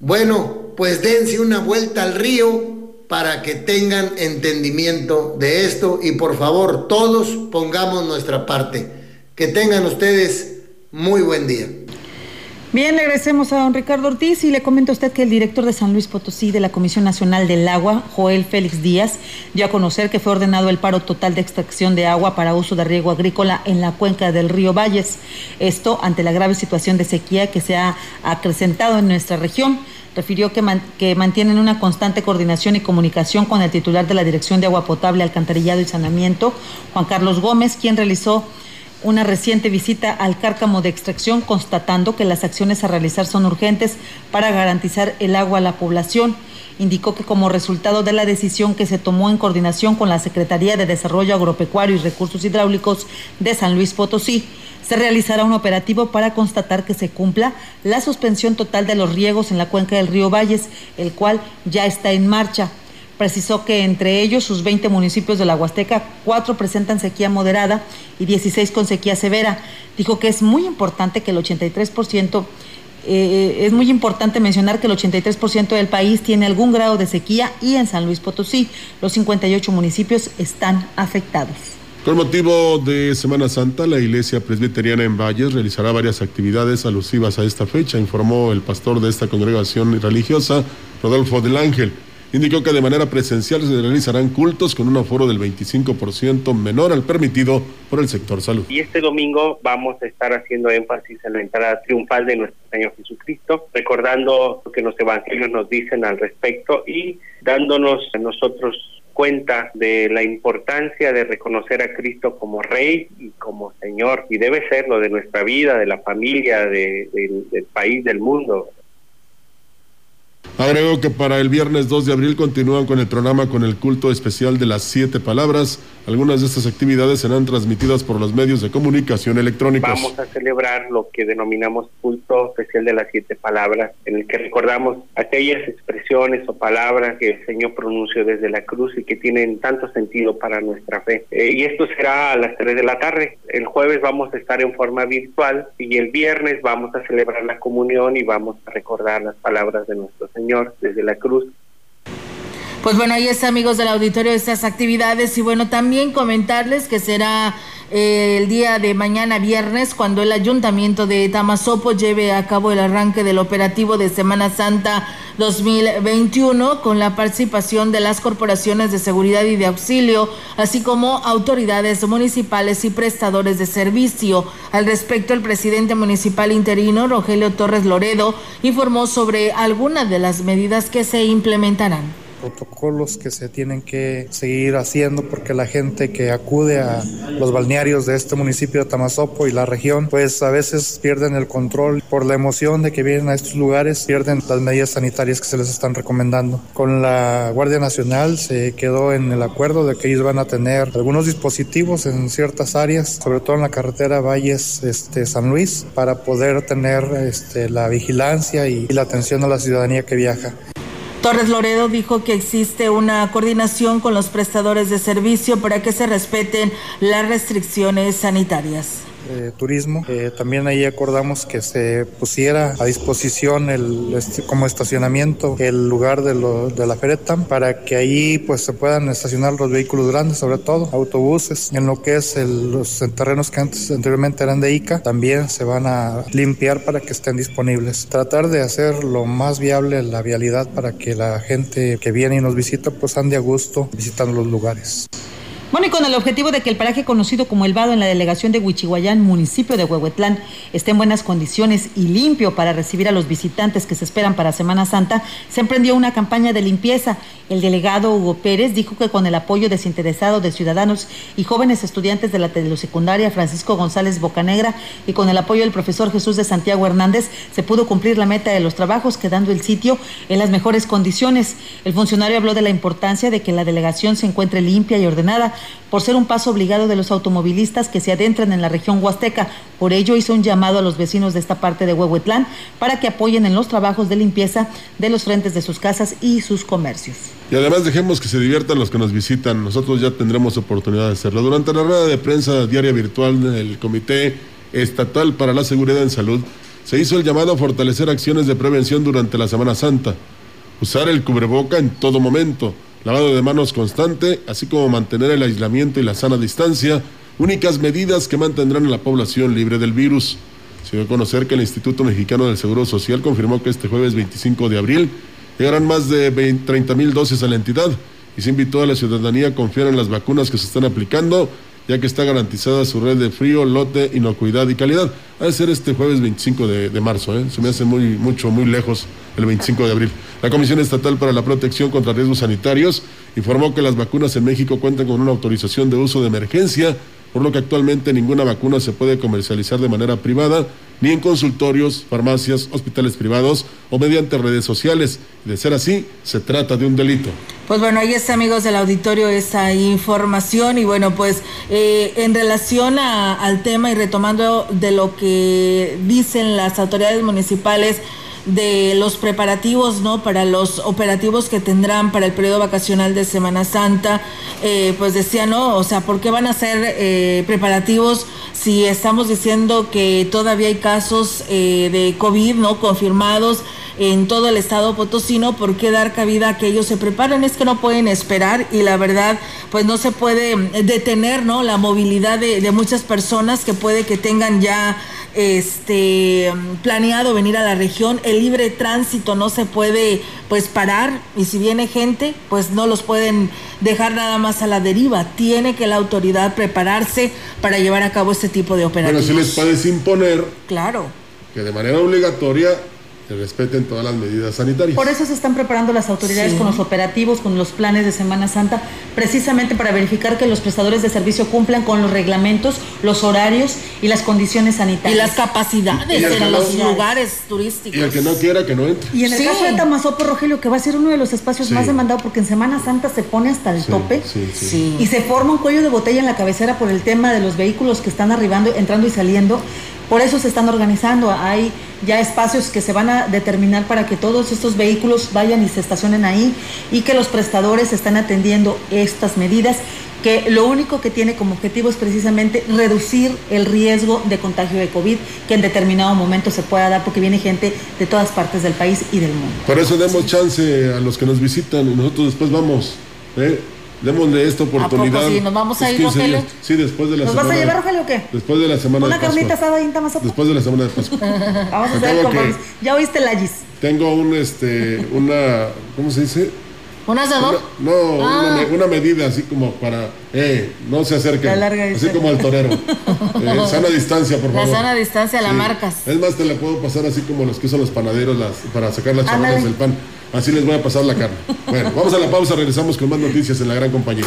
Bueno, pues dense una vuelta al río para que tengan entendimiento de esto y por favor todos pongamos nuestra parte. Que tengan ustedes muy buen día. Bien, regresemos a don Ricardo Ortiz y le comento a usted que el director de San Luis Potosí de la Comisión Nacional del Agua, Joel Félix Díaz, dio a conocer que fue ordenado el paro total de extracción de agua para uso de riego agrícola en la cuenca del río Valles. Esto ante la grave situación de sequía que se ha acrecentado en nuestra región refirió que, mantienen una constante coordinación y comunicación con el titular de la Dirección de Agua Potable, Alcantarillado y Saneamiento, Juan Carlos Gómez, quien realizó una reciente visita al cárcamo de extracción constatando que las acciones a realizar son urgentes para garantizar el agua a la población. Indicó que como resultado de la decisión que se tomó en coordinación con la Secretaría de Desarrollo Agropecuario y Recursos Hidráulicos de San Luis Potosí, se realizará un operativo para constatar que se cumpla la suspensión total de los riegos en la cuenca del río Valles, el cual ya está en marcha. Precisó que entre ellos sus 20 municipios de la Huasteca, cuatro presentan sequía moderada y 16 con sequía severa. Dijo que es muy importante que el 83%, eh, es muy importante mencionar que el 83% del país tiene algún grado de sequía y en San Luis Potosí los 58 municipios están afectados. Con motivo de Semana Santa, la Iglesia Presbiteriana en Valles realizará varias actividades alusivas a esta fecha, informó el pastor de esta congregación religiosa, Rodolfo del Ángel. Indicó que de manera presencial se realizarán cultos con un aforo del 25% menor al permitido por el sector salud. Y este domingo vamos a estar haciendo énfasis en la entrada triunfal de nuestro Señor Jesucristo, recordando lo que los evangelios nos dicen al respecto y dándonos a nosotros cuenta de la importancia de reconocer a Cristo como Rey y como Señor, y debe serlo de nuestra vida, de la familia, de, del país, del mundo. Agrego que para el viernes 2 de abril continúan con el programa con el culto especial de las siete palabras. Algunas de estas actividades serán transmitidas por los medios de comunicación electrónicos. Vamos a celebrar lo que denominamos culto especial de las siete palabras, en el que recordamos aquellas expresiones o palabras que el Señor pronunció desde la cruz y que tienen tanto sentido para nuestra fe. Eh, y esto será a las 3 de la tarde. El jueves vamos a estar en forma virtual y el viernes vamos a celebrar la comunión y vamos a recordar las palabras de nuestro Señor desde la cruz. Pues bueno, ahí está, amigos del auditorio, estas actividades. Y bueno, también comentarles que será el día de mañana viernes cuando el ayuntamiento de Tamazopo lleve a cabo el arranque del operativo de Semana Santa 2021 con la participación de las corporaciones de seguridad y de auxilio, así como autoridades municipales y prestadores de servicio. Al respecto, el presidente municipal interino, Rogelio Torres Loredo, informó sobre algunas de las medidas que se implementarán protocolos que se tienen que seguir haciendo porque la gente que acude a los balnearios de este municipio de Tamazopo y la región, pues a veces pierden el control por la emoción de que vienen a estos lugares, pierden las medidas sanitarias que se les están recomendando. Con la Guardia Nacional se quedó en el acuerdo de que ellos van a tener algunos dispositivos en ciertas áreas, sobre todo en la carretera Valles este, San Luis, para poder tener este, la vigilancia y la atención a la ciudadanía que viaja. Torres Loredo dijo que existe una coordinación con los prestadores de servicio para que se respeten las restricciones sanitarias turismo. Eh, también ahí acordamos que se pusiera a disposición el, este, como estacionamiento el lugar de, lo, de la Feretam para que ahí pues se puedan estacionar los vehículos grandes, sobre todo autobuses. En lo que es los terrenos que antes anteriormente eran de ICA, también se van a limpiar para que estén disponibles. Tratar de hacer lo más viable la vialidad para que la gente que viene y nos visita pues ande a gusto visitando los lugares. Y con el objetivo de que el paraje conocido como El Vado en la delegación de Huichihuayán, municipio de Huehuetlán, esté en buenas condiciones y limpio para recibir a los visitantes que se esperan para Semana Santa, se emprendió una campaña de limpieza. El delegado Hugo Pérez dijo que con el apoyo desinteresado de ciudadanos y jóvenes estudiantes de la telesecundaria Francisco González Bocanegra y con el apoyo del profesor Jesús de Santiago Hernández, se pudo cumplir la meta de los trabajos, quedando el sitio en las mejores condiciones. El funcionario habló de la importancia de que la delegación se encuentre limpia y ordenada por ser un paso obligado de los automovilistas que se adentran en la región huasteca. Por ello hizo un llamado a los vecinos de esta parte de Huehuetlán para que apoyen en los trabajos de limpieza de los frentes de sus casas y sus comercios. Y además dejemos que se diviertan los que nos visitan. Nosotros ya tendremos oportunidad de hacerlo. Durante la rueda de prensa diaria virtual del Comité Estatal para la Seguridad en Salud, se hizo el llamado a fortalecer acciones de prevención durante la Semana Santa. Usar el cubreboca en todo momento lavado de manos constante, así como mantener el aislamiento y la sana distancia, únicas medidas que mantendrán a la población libre del virus. Se dio a conocer que el Instituto Mexicano del Seguro Social confirmó que este jueves 25 de abril llegarán más de 30 mil dosis a la entidad y se invitó a la ciudadanía a confiar en las vacunas que se están aplicando ya que está garantizada su red de frío, lote, inocuidad y calidad. Ha de ser este jueves 25 de, marzo, ¿eh? se me hace muy, mucho, muy lejos el 25 de abril. La Comisión Estatal para la Protección contra Riesgos Sanitarios informó que las vacunas en México cuentan con una autorización de uso de emergencia, por lo que actualmente ninguna vacuna se puede comercializar de manera privada ni en consultorios, farmacias, hospitales privados o mediante redes sociales. De ser así, se trata de un delito. Pues bueno, ahí está, amigos del auditorio, esa información. Y bueno, pues eh, en relación al tema y retomando de lo que dicen las autoridades municipales, de los preparativos, ¿no? Para los operativos que tendrán para el periodo vacacional de Semana Santa, eh, pues decía, ¿no? O sea, ¿por qué van a ser eh, preparativos si estamos diciendo que todavía hay casos eh, de COVID, ¿no? Confirmados en todo el estado potosino, ¿por qué dar cabida a que ellos se preparen? Es que no pueden esperar y la verdad, pues no se puede detener, ¿no? La movilidad de, de muchas personas que puede que tengan ya este planeado venir a la región, el libre tránsito no se puede pues parar y si viene gente, pues no los pueden dejar nada más a la deriva. Tiene que la autoridad prepararse para llevar a cabo este tipo de operaciones. Bueno, si les puedes imponer claro. que de manera obligatoria que respeten todas las medidas sanitarias. Por eso se están preparando las autoridades Sí. con los operativos, con los planes de Semana Santa, precisamente para verificar que los prestadores de servicio cumplan con los reglamentos, los horarios y las condiciones sanitarias. Y las capacidades Y en no- los lugares turísticos. Y el que no quiera, que no entre. Y en el Sí. caso de Tamazopo, Rogelio, que va a ser uno de los espacios Sí. más demandados porque en Semana Santa se pone hasta el Sí, tope sí, sí. y se forma un cuello de botella en la cabecera por el tema de los vehículos que están arribando, entrando y saliendo. Por eso se están organizando. Hay ya espacios que se van a determinar para que todos estos vehículos vayan y se estacionen ahí y que los prestadores están atendiendo estas medidas que lo único que tiene como objetivo es precisamente reducir el riesgo de contagio de COVID que en determinado momento se pueda dar porque viene gente de todas partes del país y del mundo. Por eso demos chance a los que nos visitan y nosotros después vamos. ¿eh? Démosle esta oportunidad. poco sí? ¿Nos vamos a ir, 15 Rogelio? Sí, después de la ¿Nos semana. vas a llevar, Rogelio, o qué? Después de la semana Una de carnita asada ahí en Tamazopo. Después de la semana de Pascua. (laughs) Vamos a hacer compromiso. Ya oíste la Gis. Tengo un, este, una, ¿cómo se dice? ¿Un asador? Una- no, Ah. una, una medida así como para, eh, no se acerquen. La así como el torero. (laughs) Eh, sana distancia, por La favor. sana distancia la Sí. marcas. Es más, te la puedo pasar así como los que usan los panaderos las, para sacar las Ándale. charolas del pan. Así les voy a pasar la carne. Bueno, vamos a la pausa, regresamos con más noticias en la gran compañía.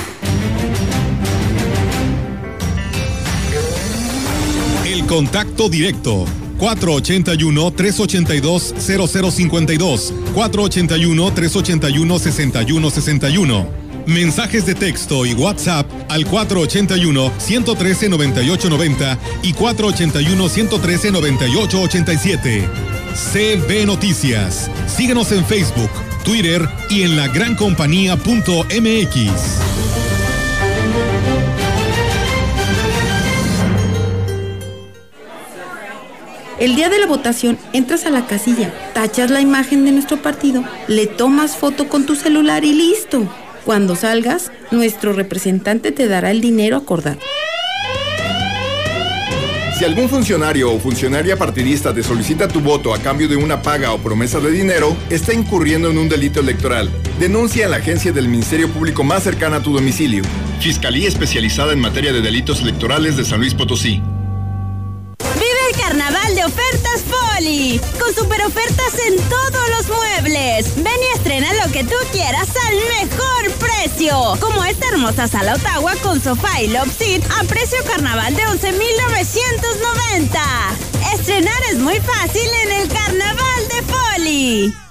El contacto directo. 481-382-0052. 481-381-6161. Mensajes de texto y WhatsApp al 481-113-9890 y 481-113-9887. CB Noticias. Síguenos en Facebook, Twitter y en lagrancompañía.mx. El día de la votación entras a la casilla, tachas la imagen de nuestro partido, le tomas foto con tu celular y listo. Cuando salgas, nuestro representante te dará el dinero acordado. Si algún funcionario o funcionaria partidista te solicita tu voto a cambio de una paga o promesa de dinero, está incurriendo en un delito electoral. Denuncia en la agencia del Ministerio Público más cercana a tu domicilio. Fiscalía especializada en materia de delitos electorales de San Luis Potosí. Vive el carnaval de ofertas Poli, con super ofertas en todos los muebles. Ven y estrena lo que tú quieras al mejor como esta hermosa sala Ottawa con sofá y love seat a precio carnaval de 11,990. Estrenar es muy fácil en el carnaval de Poli.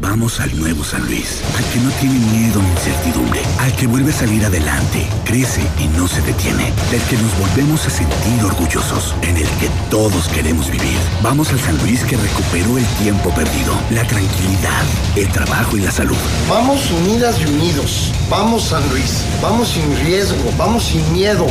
Vamos al nuevo San Luis, al que no tiene miedo ni incertidumbre, al que vuelve a salir adelante, crece y no se detiene, del que nos volvemos a sentir orgullosos, en el que todos queremos vivir. Vamos al San Luis que recuperó el tiempo perdido, la tranquilidad, el trabajo y la salud. Vamos unidas y unidos. Vamos San Luis. Vamos sin riesgo. Vamos sin miedo.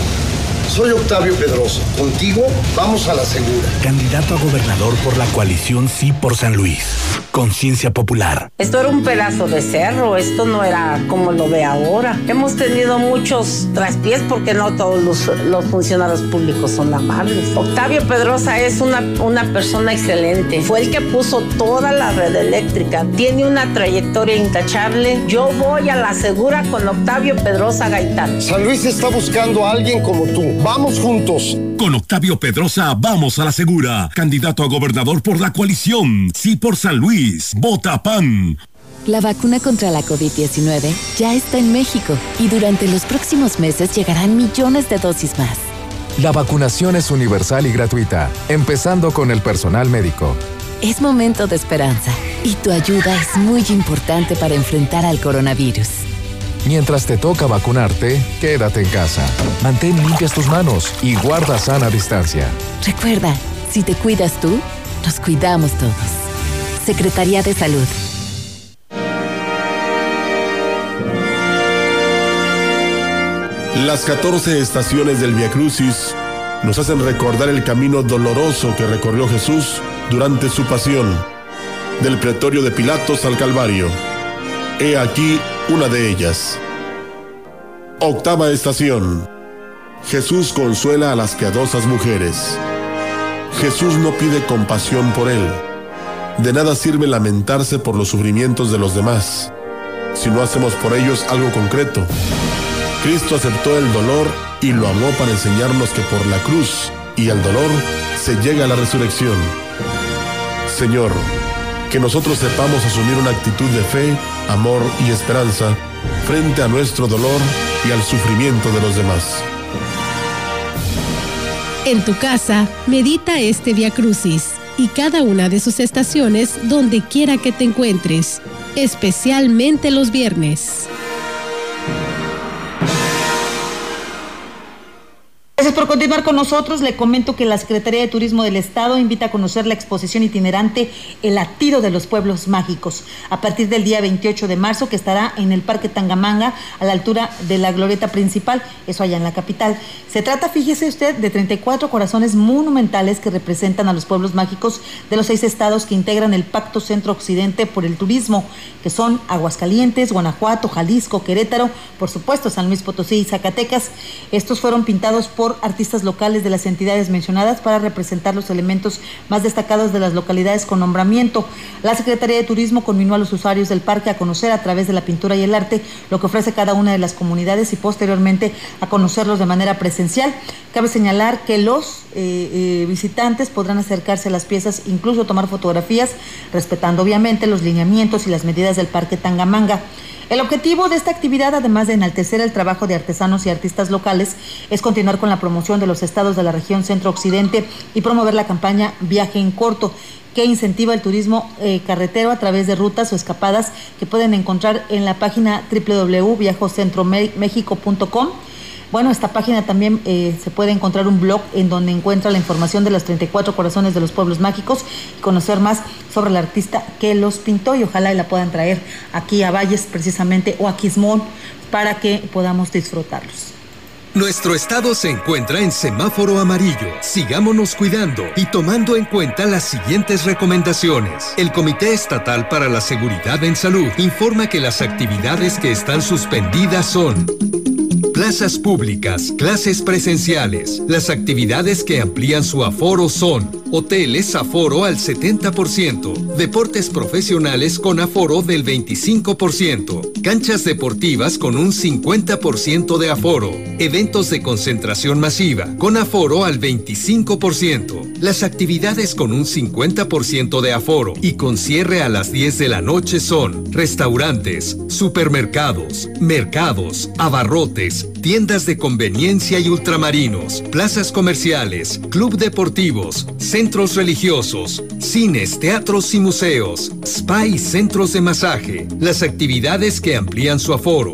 Soy Octavio Pedroso. Contigo vamos a la segura. Candidato a gobernador por la coalición Sí por San Luis. Conciencia popular. Esto era un pedazo de cerro, esto no era como lo ve ahora. Hemos tenido muchos traspiés porque no todos los, los funcionarios públicos son amables. Octavio Pedrosa es una, una persona excelente. Fue el que puso toda la red eléctrica. Tiene una trayectoria intachable. Yo voy a la segura con Octavio Pedrosa Gaitán. San Luis está buscando a alguien como tú. Vamos juntos. Con Octavio Pedrosa vamos a la segura. Candidato a gobernador por la coalición. Sí por San Luis. Vota PAN. La vacuna contra la COVID-19 ya está en México y durante los próximos meses llegarán millones de dosis más. La vacunación es universal y gratuita, empezando con el personal médico. Es momento de esperanza y tu ayuda es muy importante para enfrentar al coronavirus. Mientras te toca vacunarte, quédate en casa. Mantén limpias tus manos y guarda sana distancia. Recuerda, si te cuidas tú, nos cuidamos todos. Secretaría de Salud. Las 14 estaciones del Via Crucis nos hacen recordar el camino doloroso que recorrió Jesús durante su pasión, del pretorio de Pilatos al Calvario. He aquí una de ellas. Octava estación. Jesús consuela a las piadosas mujeres. Jesús no pide compasión por él. De nada sirve lamentarse por los sufrimientos de los demás, si no hacemos por ellos algo concreto. Cristo aceptó el dolor y lo amó para enseñarnos que por la cruz y el dolor se llega a la resurrección. Señor, que nosotros sepamos asumir una actitud de fe, amor y esperanza frente a nuestro dolor y al sufrimiento de los demás. En tu casa, medita este Via Crucis y cada una de sus estaciones donde quiera que te encuentres, especialmente los viernes. Gracias por continuar con nosotros. Le comento que la Secretaría de Turismo del Estado invita a conocer la exposición itinerante El latido de los pueblos mágicos a partir del día 28 de marzo que estará en el Parque Tangamanga a la altura de la glorieta principal, eso allá en la capital. Se trata, fíjese usted, de 34 corazones monumentales que representan a los pueblos mágicos de los seis estados que integran el Pacto Centro Occidente por el Turismo, que son Aguascalientes, Guanajuato, Jalisco, Querétaro, por supuesto San Luis Potosí y Zacatecas. Estos fueron pintados por artistas locales de las entidades mencionadas para representar los elementos más destacados de las localidades con nombramiento. La Secretaría de Turismo conminó a los usuarios del parque a conocer a través de la pintura y el arte lo que ofrece cada una de las comunidades y posteriormente a conocerlos de manera presencial. Cabe señalar que los eh, eh, visitantes podrán acercarse a las piezas, incluso tomar fotografías, respetando obviamente los lineamientos y las medidas del Parque Tangamanga. El objetivo de esta actividad, además de enaltecer el trabajo de artesanos y artistas locales, es continuar con la promoción de los estados de la región centro-occidente y promover la campaña Viaje en Corto, que incentiva el turismo eh, carretero a través de rutas o escapadas que pueden encontrar en la página www.viajocentromexico.com bueno, esta página también eh, se puede encontrar un blog en donde encuentra la información de los 34 corazones de los pueblos mágicos y conocer más sobre el artista que los pintó y ojalá la puedan traer aquí a Valles precisamente o a Quismón para que podamos disfrutarlos. Nuestro estado se encuentra en semáforo amarillo. Sigámonos cuidando y tomando en cuenta las siguientes recomendaciones. El Comité Estatal para la Seguridad en Salud informa que las actividades que están suspendidas son plazas públicas, clases presenciales. Las actividades que amplían su aforo son hoteles aforo al 70%, deportes profesionales con aforo del 25%, canchas deportivas con un 50% de aforo, eventos de concentración masiva con aforo al 25%, las actividades con un 50% de aforo y con cierre a las 10 de la noche son restaurantes, supermercados, mercados, abarrotes, tiendas de conveniencia y ultramarinos, plazas comerciales, club deportivos, centros religiosos, cines, teatros y museos, spa y centros de masaje. Las actividades que amplían su aforo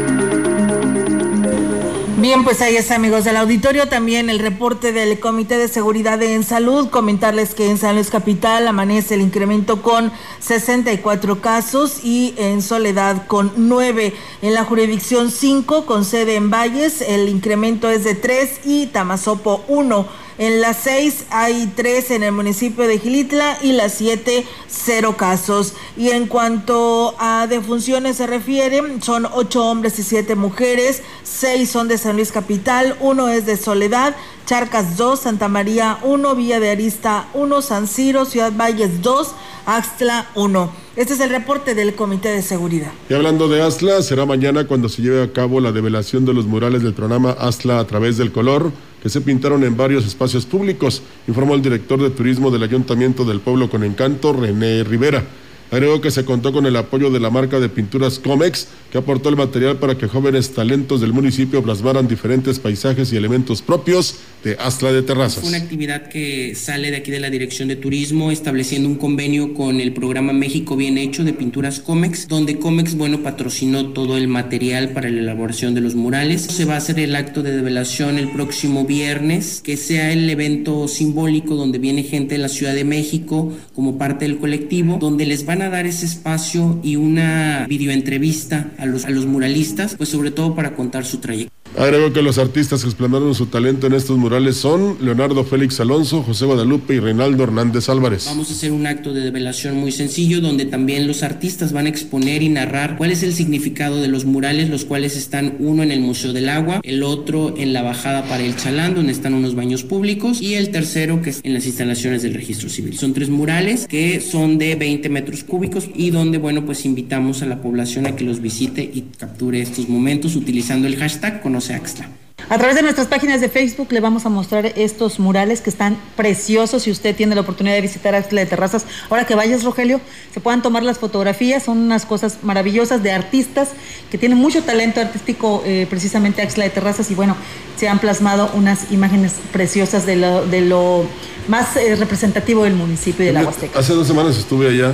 Bien, pues ahí está, amigos del auditorio. También el reporte del Comité de Seguridad en Salud. Comentarles que en San Luis Capital amanece el incremento con 64 casos y en Soledad con 9. En la jurisdicción 5, con sede en Valles, el incremento es de 3 y Tamazopo 1. En las seis hay tres en el municipio de Gilitla y las siete cero casos. Y en cuanto a defunciones se refiere, son ocho hombres y siete mujeres, seis son de San Luis Capital, uno es de Soledad, Charcas 2, Santa María 1, Villa de Arista 1, San Ciro, Ciudad Valles 2, Axtla 1. Este es el reporte del Comité de Seguridad. Y hablando de Astla, será mañana cuando se lleve a cabo la develación de los murales del programa Astla a través del color que se pintaron en varios espacios públicos, informó el director de turismo del Ayuntamiento del Pueblo con Encanto, René Rivera. Agregó que se contó con el apoyo de la marca de pinturas Comex, que aportó el material para que jóvenes talentos del municipio plasmaran diferentes paisajes y elementos propios de Astla de Terrazas. Una actividad que sale de aquí de la Dirección de Turismo, estableciendo un convenio con el programa México Bien Hecho de Pinturas Comex, donde Comex, bueno, patrocinó todo el material para la elaboración de los murales. Se va a hacer el acto de develación el próximo viernes, que sea el evento simbólico donde viene gente de la Ciudad de México como parte del colectivo, donde les van a dar ese espacio y una videoentrevista a los, a los muralistas, pues sobre todo para contar su trayectoria. Agregó que los artistas que exploraron su talento en estos murales son Leonardo Félix Alonso, José Guadalupe y Reinaldo Hernández Álvarez. Vamos a hacer un acto de develación muy sencillo donde también los artistas van a exponer y narrar cuál es el significado de los murales, los cuales están uno en el Museo del Agua, el otro en la bajada para el Chalán, donde están unos baños públicos, y el tercero que es en las instalaciones del registro civil. Son tres murales que son de 20 metros cúbicos y donde, bueno, pues invitamos a la población a que los visite y capture estos momentos utilizando el hashtag Conoce Axtla. A través de nuestras páginas de Facebook le vamos a mostrar estos murales que están preciosos. Si usted tiene la oportunidad de visitar Axtla de Terrazas, ahora que vayas, Rogelio, se puedan tomar las fotografías. Son unas cosas maravillosas de artistas que tienen mucho talento artístico, eh, precisamente Axtla de Terrazas. Y bueno, se han plasmado unas imágenes preciosas de lo, de lo más eh, representativo del municipio de la Huasteca. Hace dos semanas estuve allá.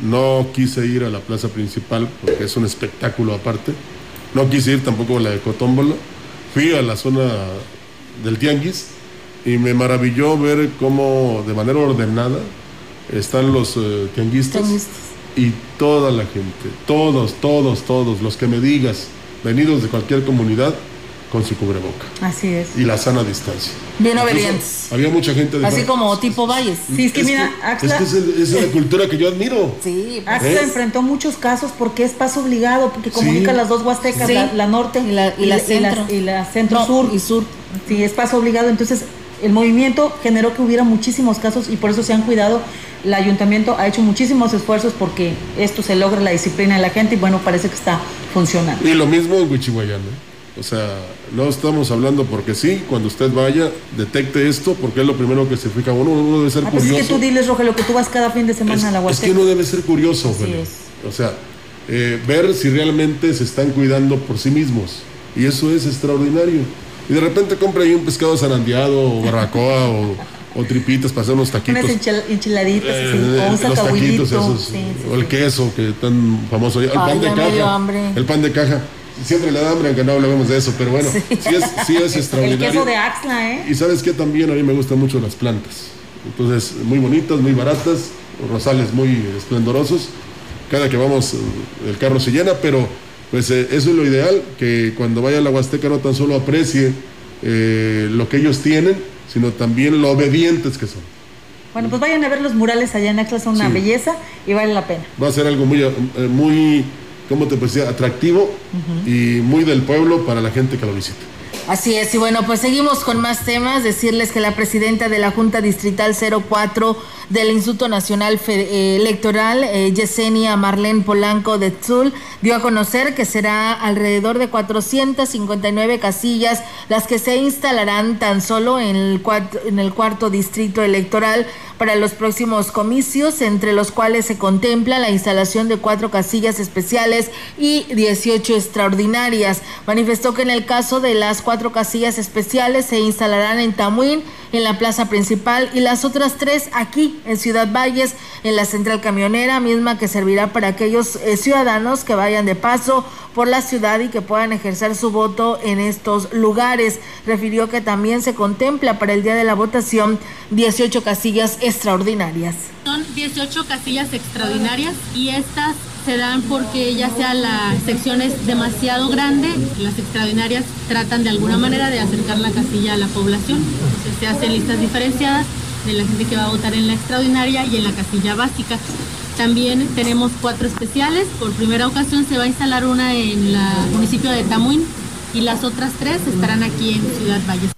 No quise ir a la plaza principal porque es un espectáculo aparte. No quise ir tampoco a la de Cotómbola fui a la zona del Tianguis y me maravilló ver cómo de manera ordenada están los eh, tianguistas, y toda la gente, todos, todos, todos, los que me digas, venidos de cualquier comunidad, con su cubreboca. Así es. Y la sana distancia. Bien obedientes. Había mucha gente de Así como tipo Valles. Sí, es que mira, Es que es, la cultura que yo admiro. Sí, Axla enfrentó muchos casos porque es paso obligado, porque comunica las dos huastecas, la, norte y la, y la, centro. Y la, centro sur. Y sur. Sí, es paso obligado. Entonces, el movimiento generó que hubiera muchísimos casos y por eso se han cuidado. El ayuntamiento ha hecho muchísimos esfuerzos porque esto se logre la disciplina de la gente y bueno, parece que está funcionando. Y lo mismo en Huichihuayán. O sea, no estamos hablando porque sí, cuando usted vaya, detecte esto, porque es lo primero que se fija. Uno, uno debe ser curioso. Ah, pues es que tú diles, Rogelio, que tú vas cada fin de semana a la Huasteca. Es que uno debe ser curioso, O sea, eh, ver si realmente se están cuidando por sí mismos. Y eso es extraordinario. Y de repente compra ahí un pescado zarandeado, o barbacoa, o, tripitas para hacer unos taquitos. Unas enchiladitas, eh, o un los taquitos esos, o el queso que tan famoso. El pan de caja. El pan de caja siempre le da hambre, aunque no hablemos de eso, pero bueno, sí, es, sí es extraordinario. (laughs) El queso de Axla, ¿eh? Y sabes que también a mí me gustan mucho las plantas. Entonces, muy bonitas, muy baratas, rosales muy esplendorosos. Cada que vamos, el carro se llena, pero pues eh, eso es lo ideal, que cuando vaya a la Huasteca no tan solo aprecie eh, lo que ellos tienen, sino también lo obedientes que son. Bueno, pues vayan a ver los murales allá en Axla, son una belleza y vale la pena. Va a ser algo muy, eh, muy ¿cómo te parecía? Atractivo y muy del pueblo para la gente que lo visita. Así es, y bueno, pues seguimos con más temas. Decirles que la presidenta de la Junta Distrital 04 del Instituto Nacional eh, Electoral, eh, Yesenia Marlene Polanco de Tzul, dio a conocer que será alrededor de 459 casillas las que se instalarán tan solo en el, en el cuarto distrito electoral para los próximos comicios, entre los cuales se contempla la instalación de cuatro casillas especiales y 18 extraordinarias. Manifestó que en el caso de las cuatro casillas especiales se instalarán en Tamuín, en la plaza principal y las otras tres aquí en Ciudad Valles, en la central camionera, misma que servirá para aquellos eh, ciudadanos que vayan de paso por la ciudad y que puedan ejercer su voto en estos lugares. Refirió que también se contempla para el día de la votación 18 casillas extraordinarias. Son 18 casillas extraordinarias y estas se dan porque ya sea la sección es demasiado grande, las extraordinarias tratan de alguna manera de acercar la casilla a la población, se hacen listas diferenciadas de la gente que va a votar en la extraordinaria y en la casilla básica. También tenemos cuatro especiales. Por primera ocasión se va a instalar una en el municipio de Tamuín y las otras tres estarán aquí en Ciudad Valles.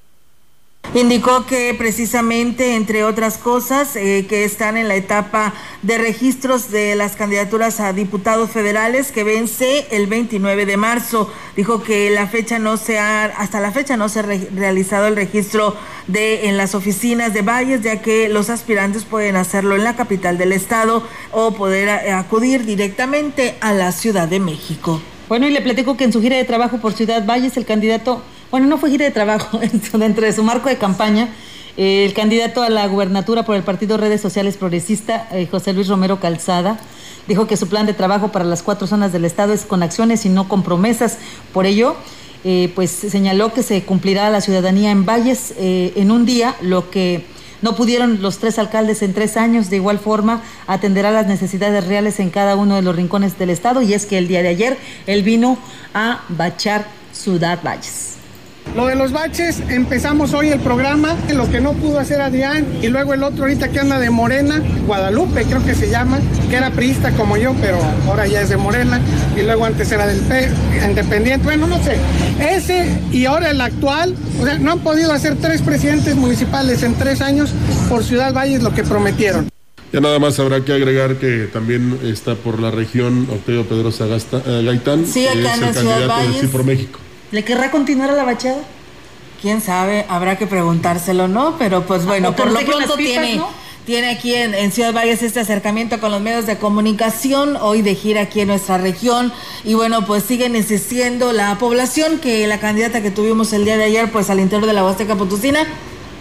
Indicó que precisamente, entre otras cosas, eh, que están en la etapa de registros de las candidaturas a diputados federales que vence el 29 de marzo. Dijo que la fecha no se ha, hasta la fecha no se ha realizado el registro de en las oficinas de Valles, ya que los aspirantes pueden hacerlo en la capital del estado o poder acudir directamente a la Ciudad de México. Bueno, y le platico que en su gira de trabajo por Ciudad Valles, el candidato bueno, no fue gira de trabajo, (laughs) dentro de su marco de campaña, el candidato a la gubernatura por el Partido Redes Sociales Progresista, eh, José Luis Romero Calzada, dijo que su plan de trabajo para las cuatro zonas del Estado es con acciones y no con promesas. Por ello, eh, pues señaló que se cumplirá la ciudadanía en Valles eh, en un día, lo que no pudieron los tres alcaldes en tres años. De igual forma, atenderá las necesidades reales en cada uno de los rincones del Estado. Y es que el día de ayer él vino a bachar Ciudad Valles. Lo de los baches, empezamos hoy el programa, lo que no pudo hacer Adrián, y luego el otro ahorita que anda de Morena, Guadalupe creo que se llama, que era priista como yo, pero ahora ya es de Morena, y luego antes era del P, independiente, bueno, no sé. Ese y ahora el actual, o sea, no han podido hacer tres presidentes municipales en tres años por Ciudad Valles lo que prometieron. Ya nada más habrá que agregar que también está por la región Octavio Pedrosa eh, Gaitán, sí, acá es el candidato de Sí por México. ¿Le querrá continuar a la bachada? Quién sabe, habrá que preguntárselo, ¿no? Pero pues bueno, por lo pronto tiene, tiene aquí en, en, Ciudad Valles este acercamiento con los medios de comunicación, hoy de gira aquí en nuestra región. Y bueno, pues siguen existiendo la población que la candidata que tuvimos el día de ayer, pues al interior de la Huasteca Potosina,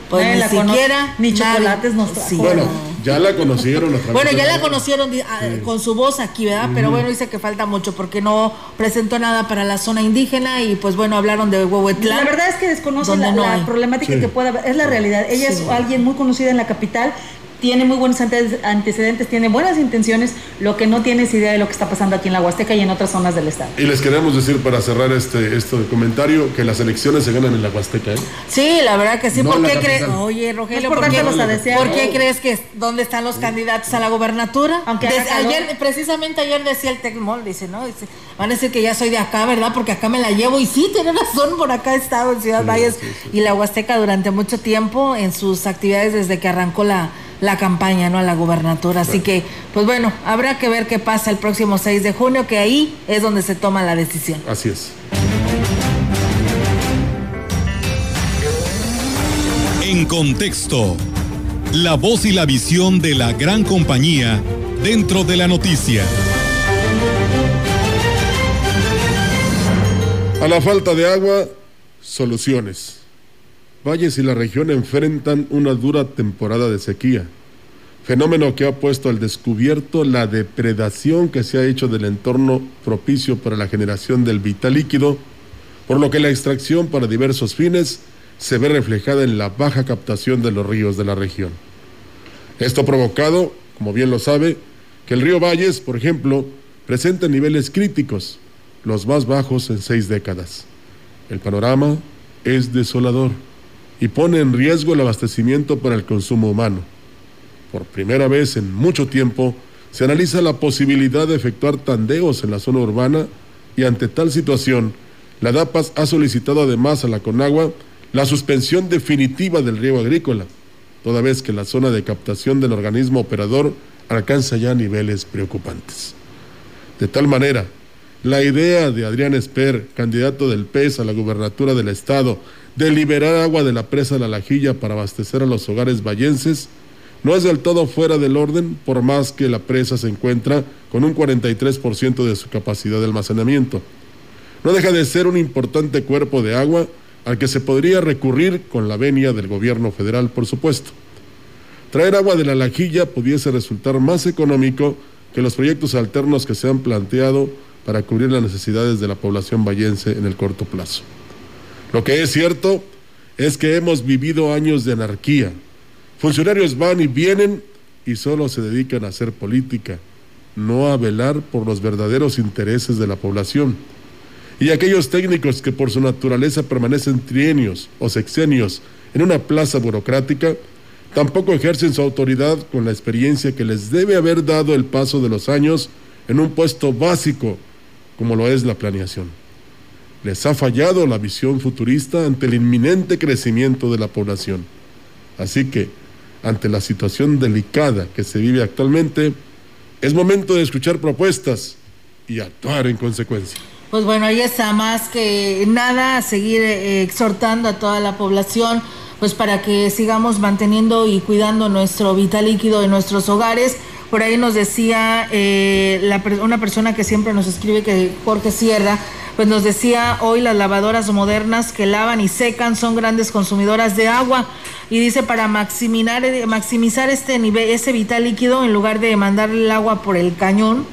pues ni siquiera. Ni chocolates nos trajo. Bueno, ya la conocieron. bueno, ya la conocieron ah, con su voz aquí, ¿verdad? Pero bueno, dice que falta mucho porque no presentó nada para la zona indígena y pues bueno, hablaron de Huehuetlán. La verdad es que desconocen la, problemática que pueda haber. Es la realidad. Ella es alguien muy conocida en la capital tiene muy buenos antecedentes, tiene buenas intenciones, lo que no tiene es idea de lo que está pasando aquí en la Huasteca y en otras zonas del estado. Y les queremos decir para cerrar este, este comentario que las elecciones se ganan en la Huasteca. ¿eh? Sí, la verdad que sí. ¿Por qué crees? Oye, Rogelio, ¿por, qué, ¿por qué crees que dónde están los candidatos a la gobernatura? Aunque ayer, precisamente ayer decía el Tecmol, dice, ¿no? Dice, van a decir que ya soy de acá, ¿verdad? Porque acá me la llevo y sí, tiene razón, por acá he estado en Ciudad Valles y la Huasteca durante mucho tiempo en sus actividades desde que arrancó la la campaña, ¿no? A la gubernatura. Así que, pues bueno, habrá que ver qué pasa el próximo 6 de junio, que ahí es donde se toma la decisión. Así es. En contexto, la voz y la visión de la gran compañía dentro de la noticia. A la falta de agua, soluciones. Valles y la región enfrentan una dura temporada de sequía, fenómeno que ha puesto al descubierto la depredación que se ha hecho del entorno propicio para la generación del vital líquido, por lo que la extracción para diversos fines se ve reflejada en la baja captación de los ríos de la región. Esto ha provocado, como bien lo sabe, que el río Valles, por ejemplo, presente niveles críticos, los más bajos en seis décadas. El panorama es desolador y pone en riesgo el abastecimiento para el consumo humano. Por primera vez en mucho tiempo, se analiza la posibilidad de efectuar tandeos en la zona urbana y ante tal situación, la DAPAS ha solicitado además a la Conagua la suspensión definitiva del riego agrícola, toda vez que la zona de captación del organismo operador alcanza ya niveles preocupantes. De tal manera, la idea de Adrián Esper, candidato del PES a la gubernatura del Estado, de liberar agua de la presa de la Lajilla para abastecer a los hogares vallenses no es del todo fuera del orden, por más que la presa se encuentra con un 43% de su capacidad de almacenamiento. No deja de ser un importante cuerpo de agua al que se podría recurrir con la venia del gobierno federal, por supuesto. Traer agua de la Lajilla pudiese resultar más económico que los proyectos alternos que se han planteado para cubrir las necesidades de la población vallense en el corto plazo. Lo que es cierto es que hemos vivido años de anarquía. Funcionarios van y vienen y solo se dedican a hacer política, no a velar por los verdaderos intereses de la población. Y aquellos técnicos que por su naturaleza permanecen trienios o sexenios en una plaza burocrática, tampoco ejercen su autoridad con la experiencia que les debe haber dado el paso de los años en un puesto básico como lo es la planeación. Les ha fallado la visión futurista ante el inminente crecimiento de la población. Así que, ante la situación delicada que se vive actualmente, es momento de escuchar propuestas y actuar en consecuencia. Pues bueno, ahí está más que nada seguir eh, exhortando a toda la población, pues para que sigamos manteniendo y cuidando nuestro vital líquido en nuestros hogares. Por ahí nos decía eh, una persona que siempre nos escribe, que Jorge Sierra, pues nos decía hoy las lavadoras modernas que lavan y secan son grandes consumidoras de agua y dice para maximizar, maximizar este nivel, ese vital líquido en lugar de mandar el agua por el cañón,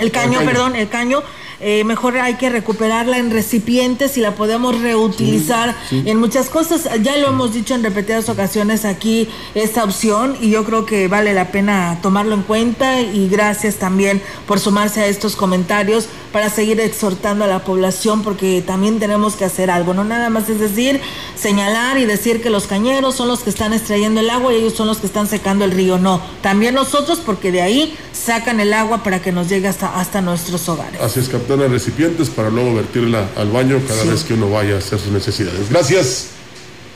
el caño, perdón, el caño, eh, mejor hay que recuperarla en recipientes y la podemos reutilizar en muchas cosas. Ya lo hemos dicho en repetidas ocasiones aquí esta opción y yo creo que vale la pena tomarlo en cuenta y gracias también por sumarse a estos comentarios para seguir exhortando a la población porque también tenemos que hacer algo, no nada más es decir, señalar y decir que los cañeros son los que están extrayendo el agua y ellos son los que están secando el río, no, también nosotros porque de ahí sacan el agua para que nos llegue hasta, hasta nuestros hogares. Así es, captar recipientes para luego vertirla al baño cada vez que uno vaya a hacer sus necesidades. Gracias.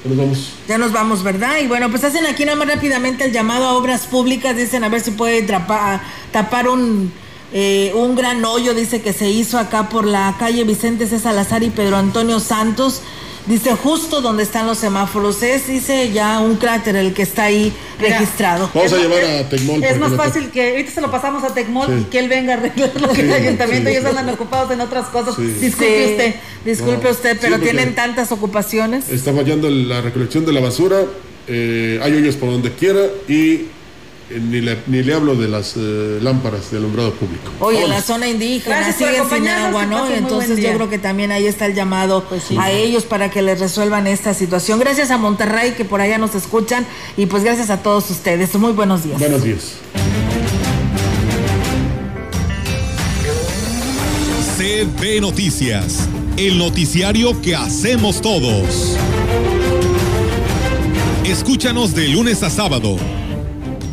Ya nos vamos. Ya nos vamos, ¿verdad? Y bueno, pues hacen aquí nada más rápidamente el llamado a obras públicas. Dicen a ver si puede tapar un, eh, un gran hoyo, dice que se hizo acá por la calle Vicente C. Salazar y Pedro Antonio Santos. Dice justo donde están los semáforos. Es, dice ya un cráter el que está ahí registrado. Vamos a llevar a Tecmol. Es más fácil que ahorita se lo pasamos a Tecmol y que él venga a arreglar lo que el ayuntamiento. Ellos andan ocupados en otras cosas. Disculpe usted, disculpe usted, pero tienen tantas ocupaciones. Está fallando la recolección de la basura. Eh, hay hoyos por donde quiera y eh, ni le, ni le hablo de las eh, lámparas de alumbrado público. Oye, en la zona indígena siguen sin agua, ¿no? Entonces yo creo que también ahí está el llamado pues a ellos para que les resuelvan esta situación. Gracias a Monterrey que por allá nos escuchan y pues gracias a todos ustedes. Muy buenos días. Buenos días. CB Noticias, el noticiario que hacemos todos. Escúchanos de lunes a sábado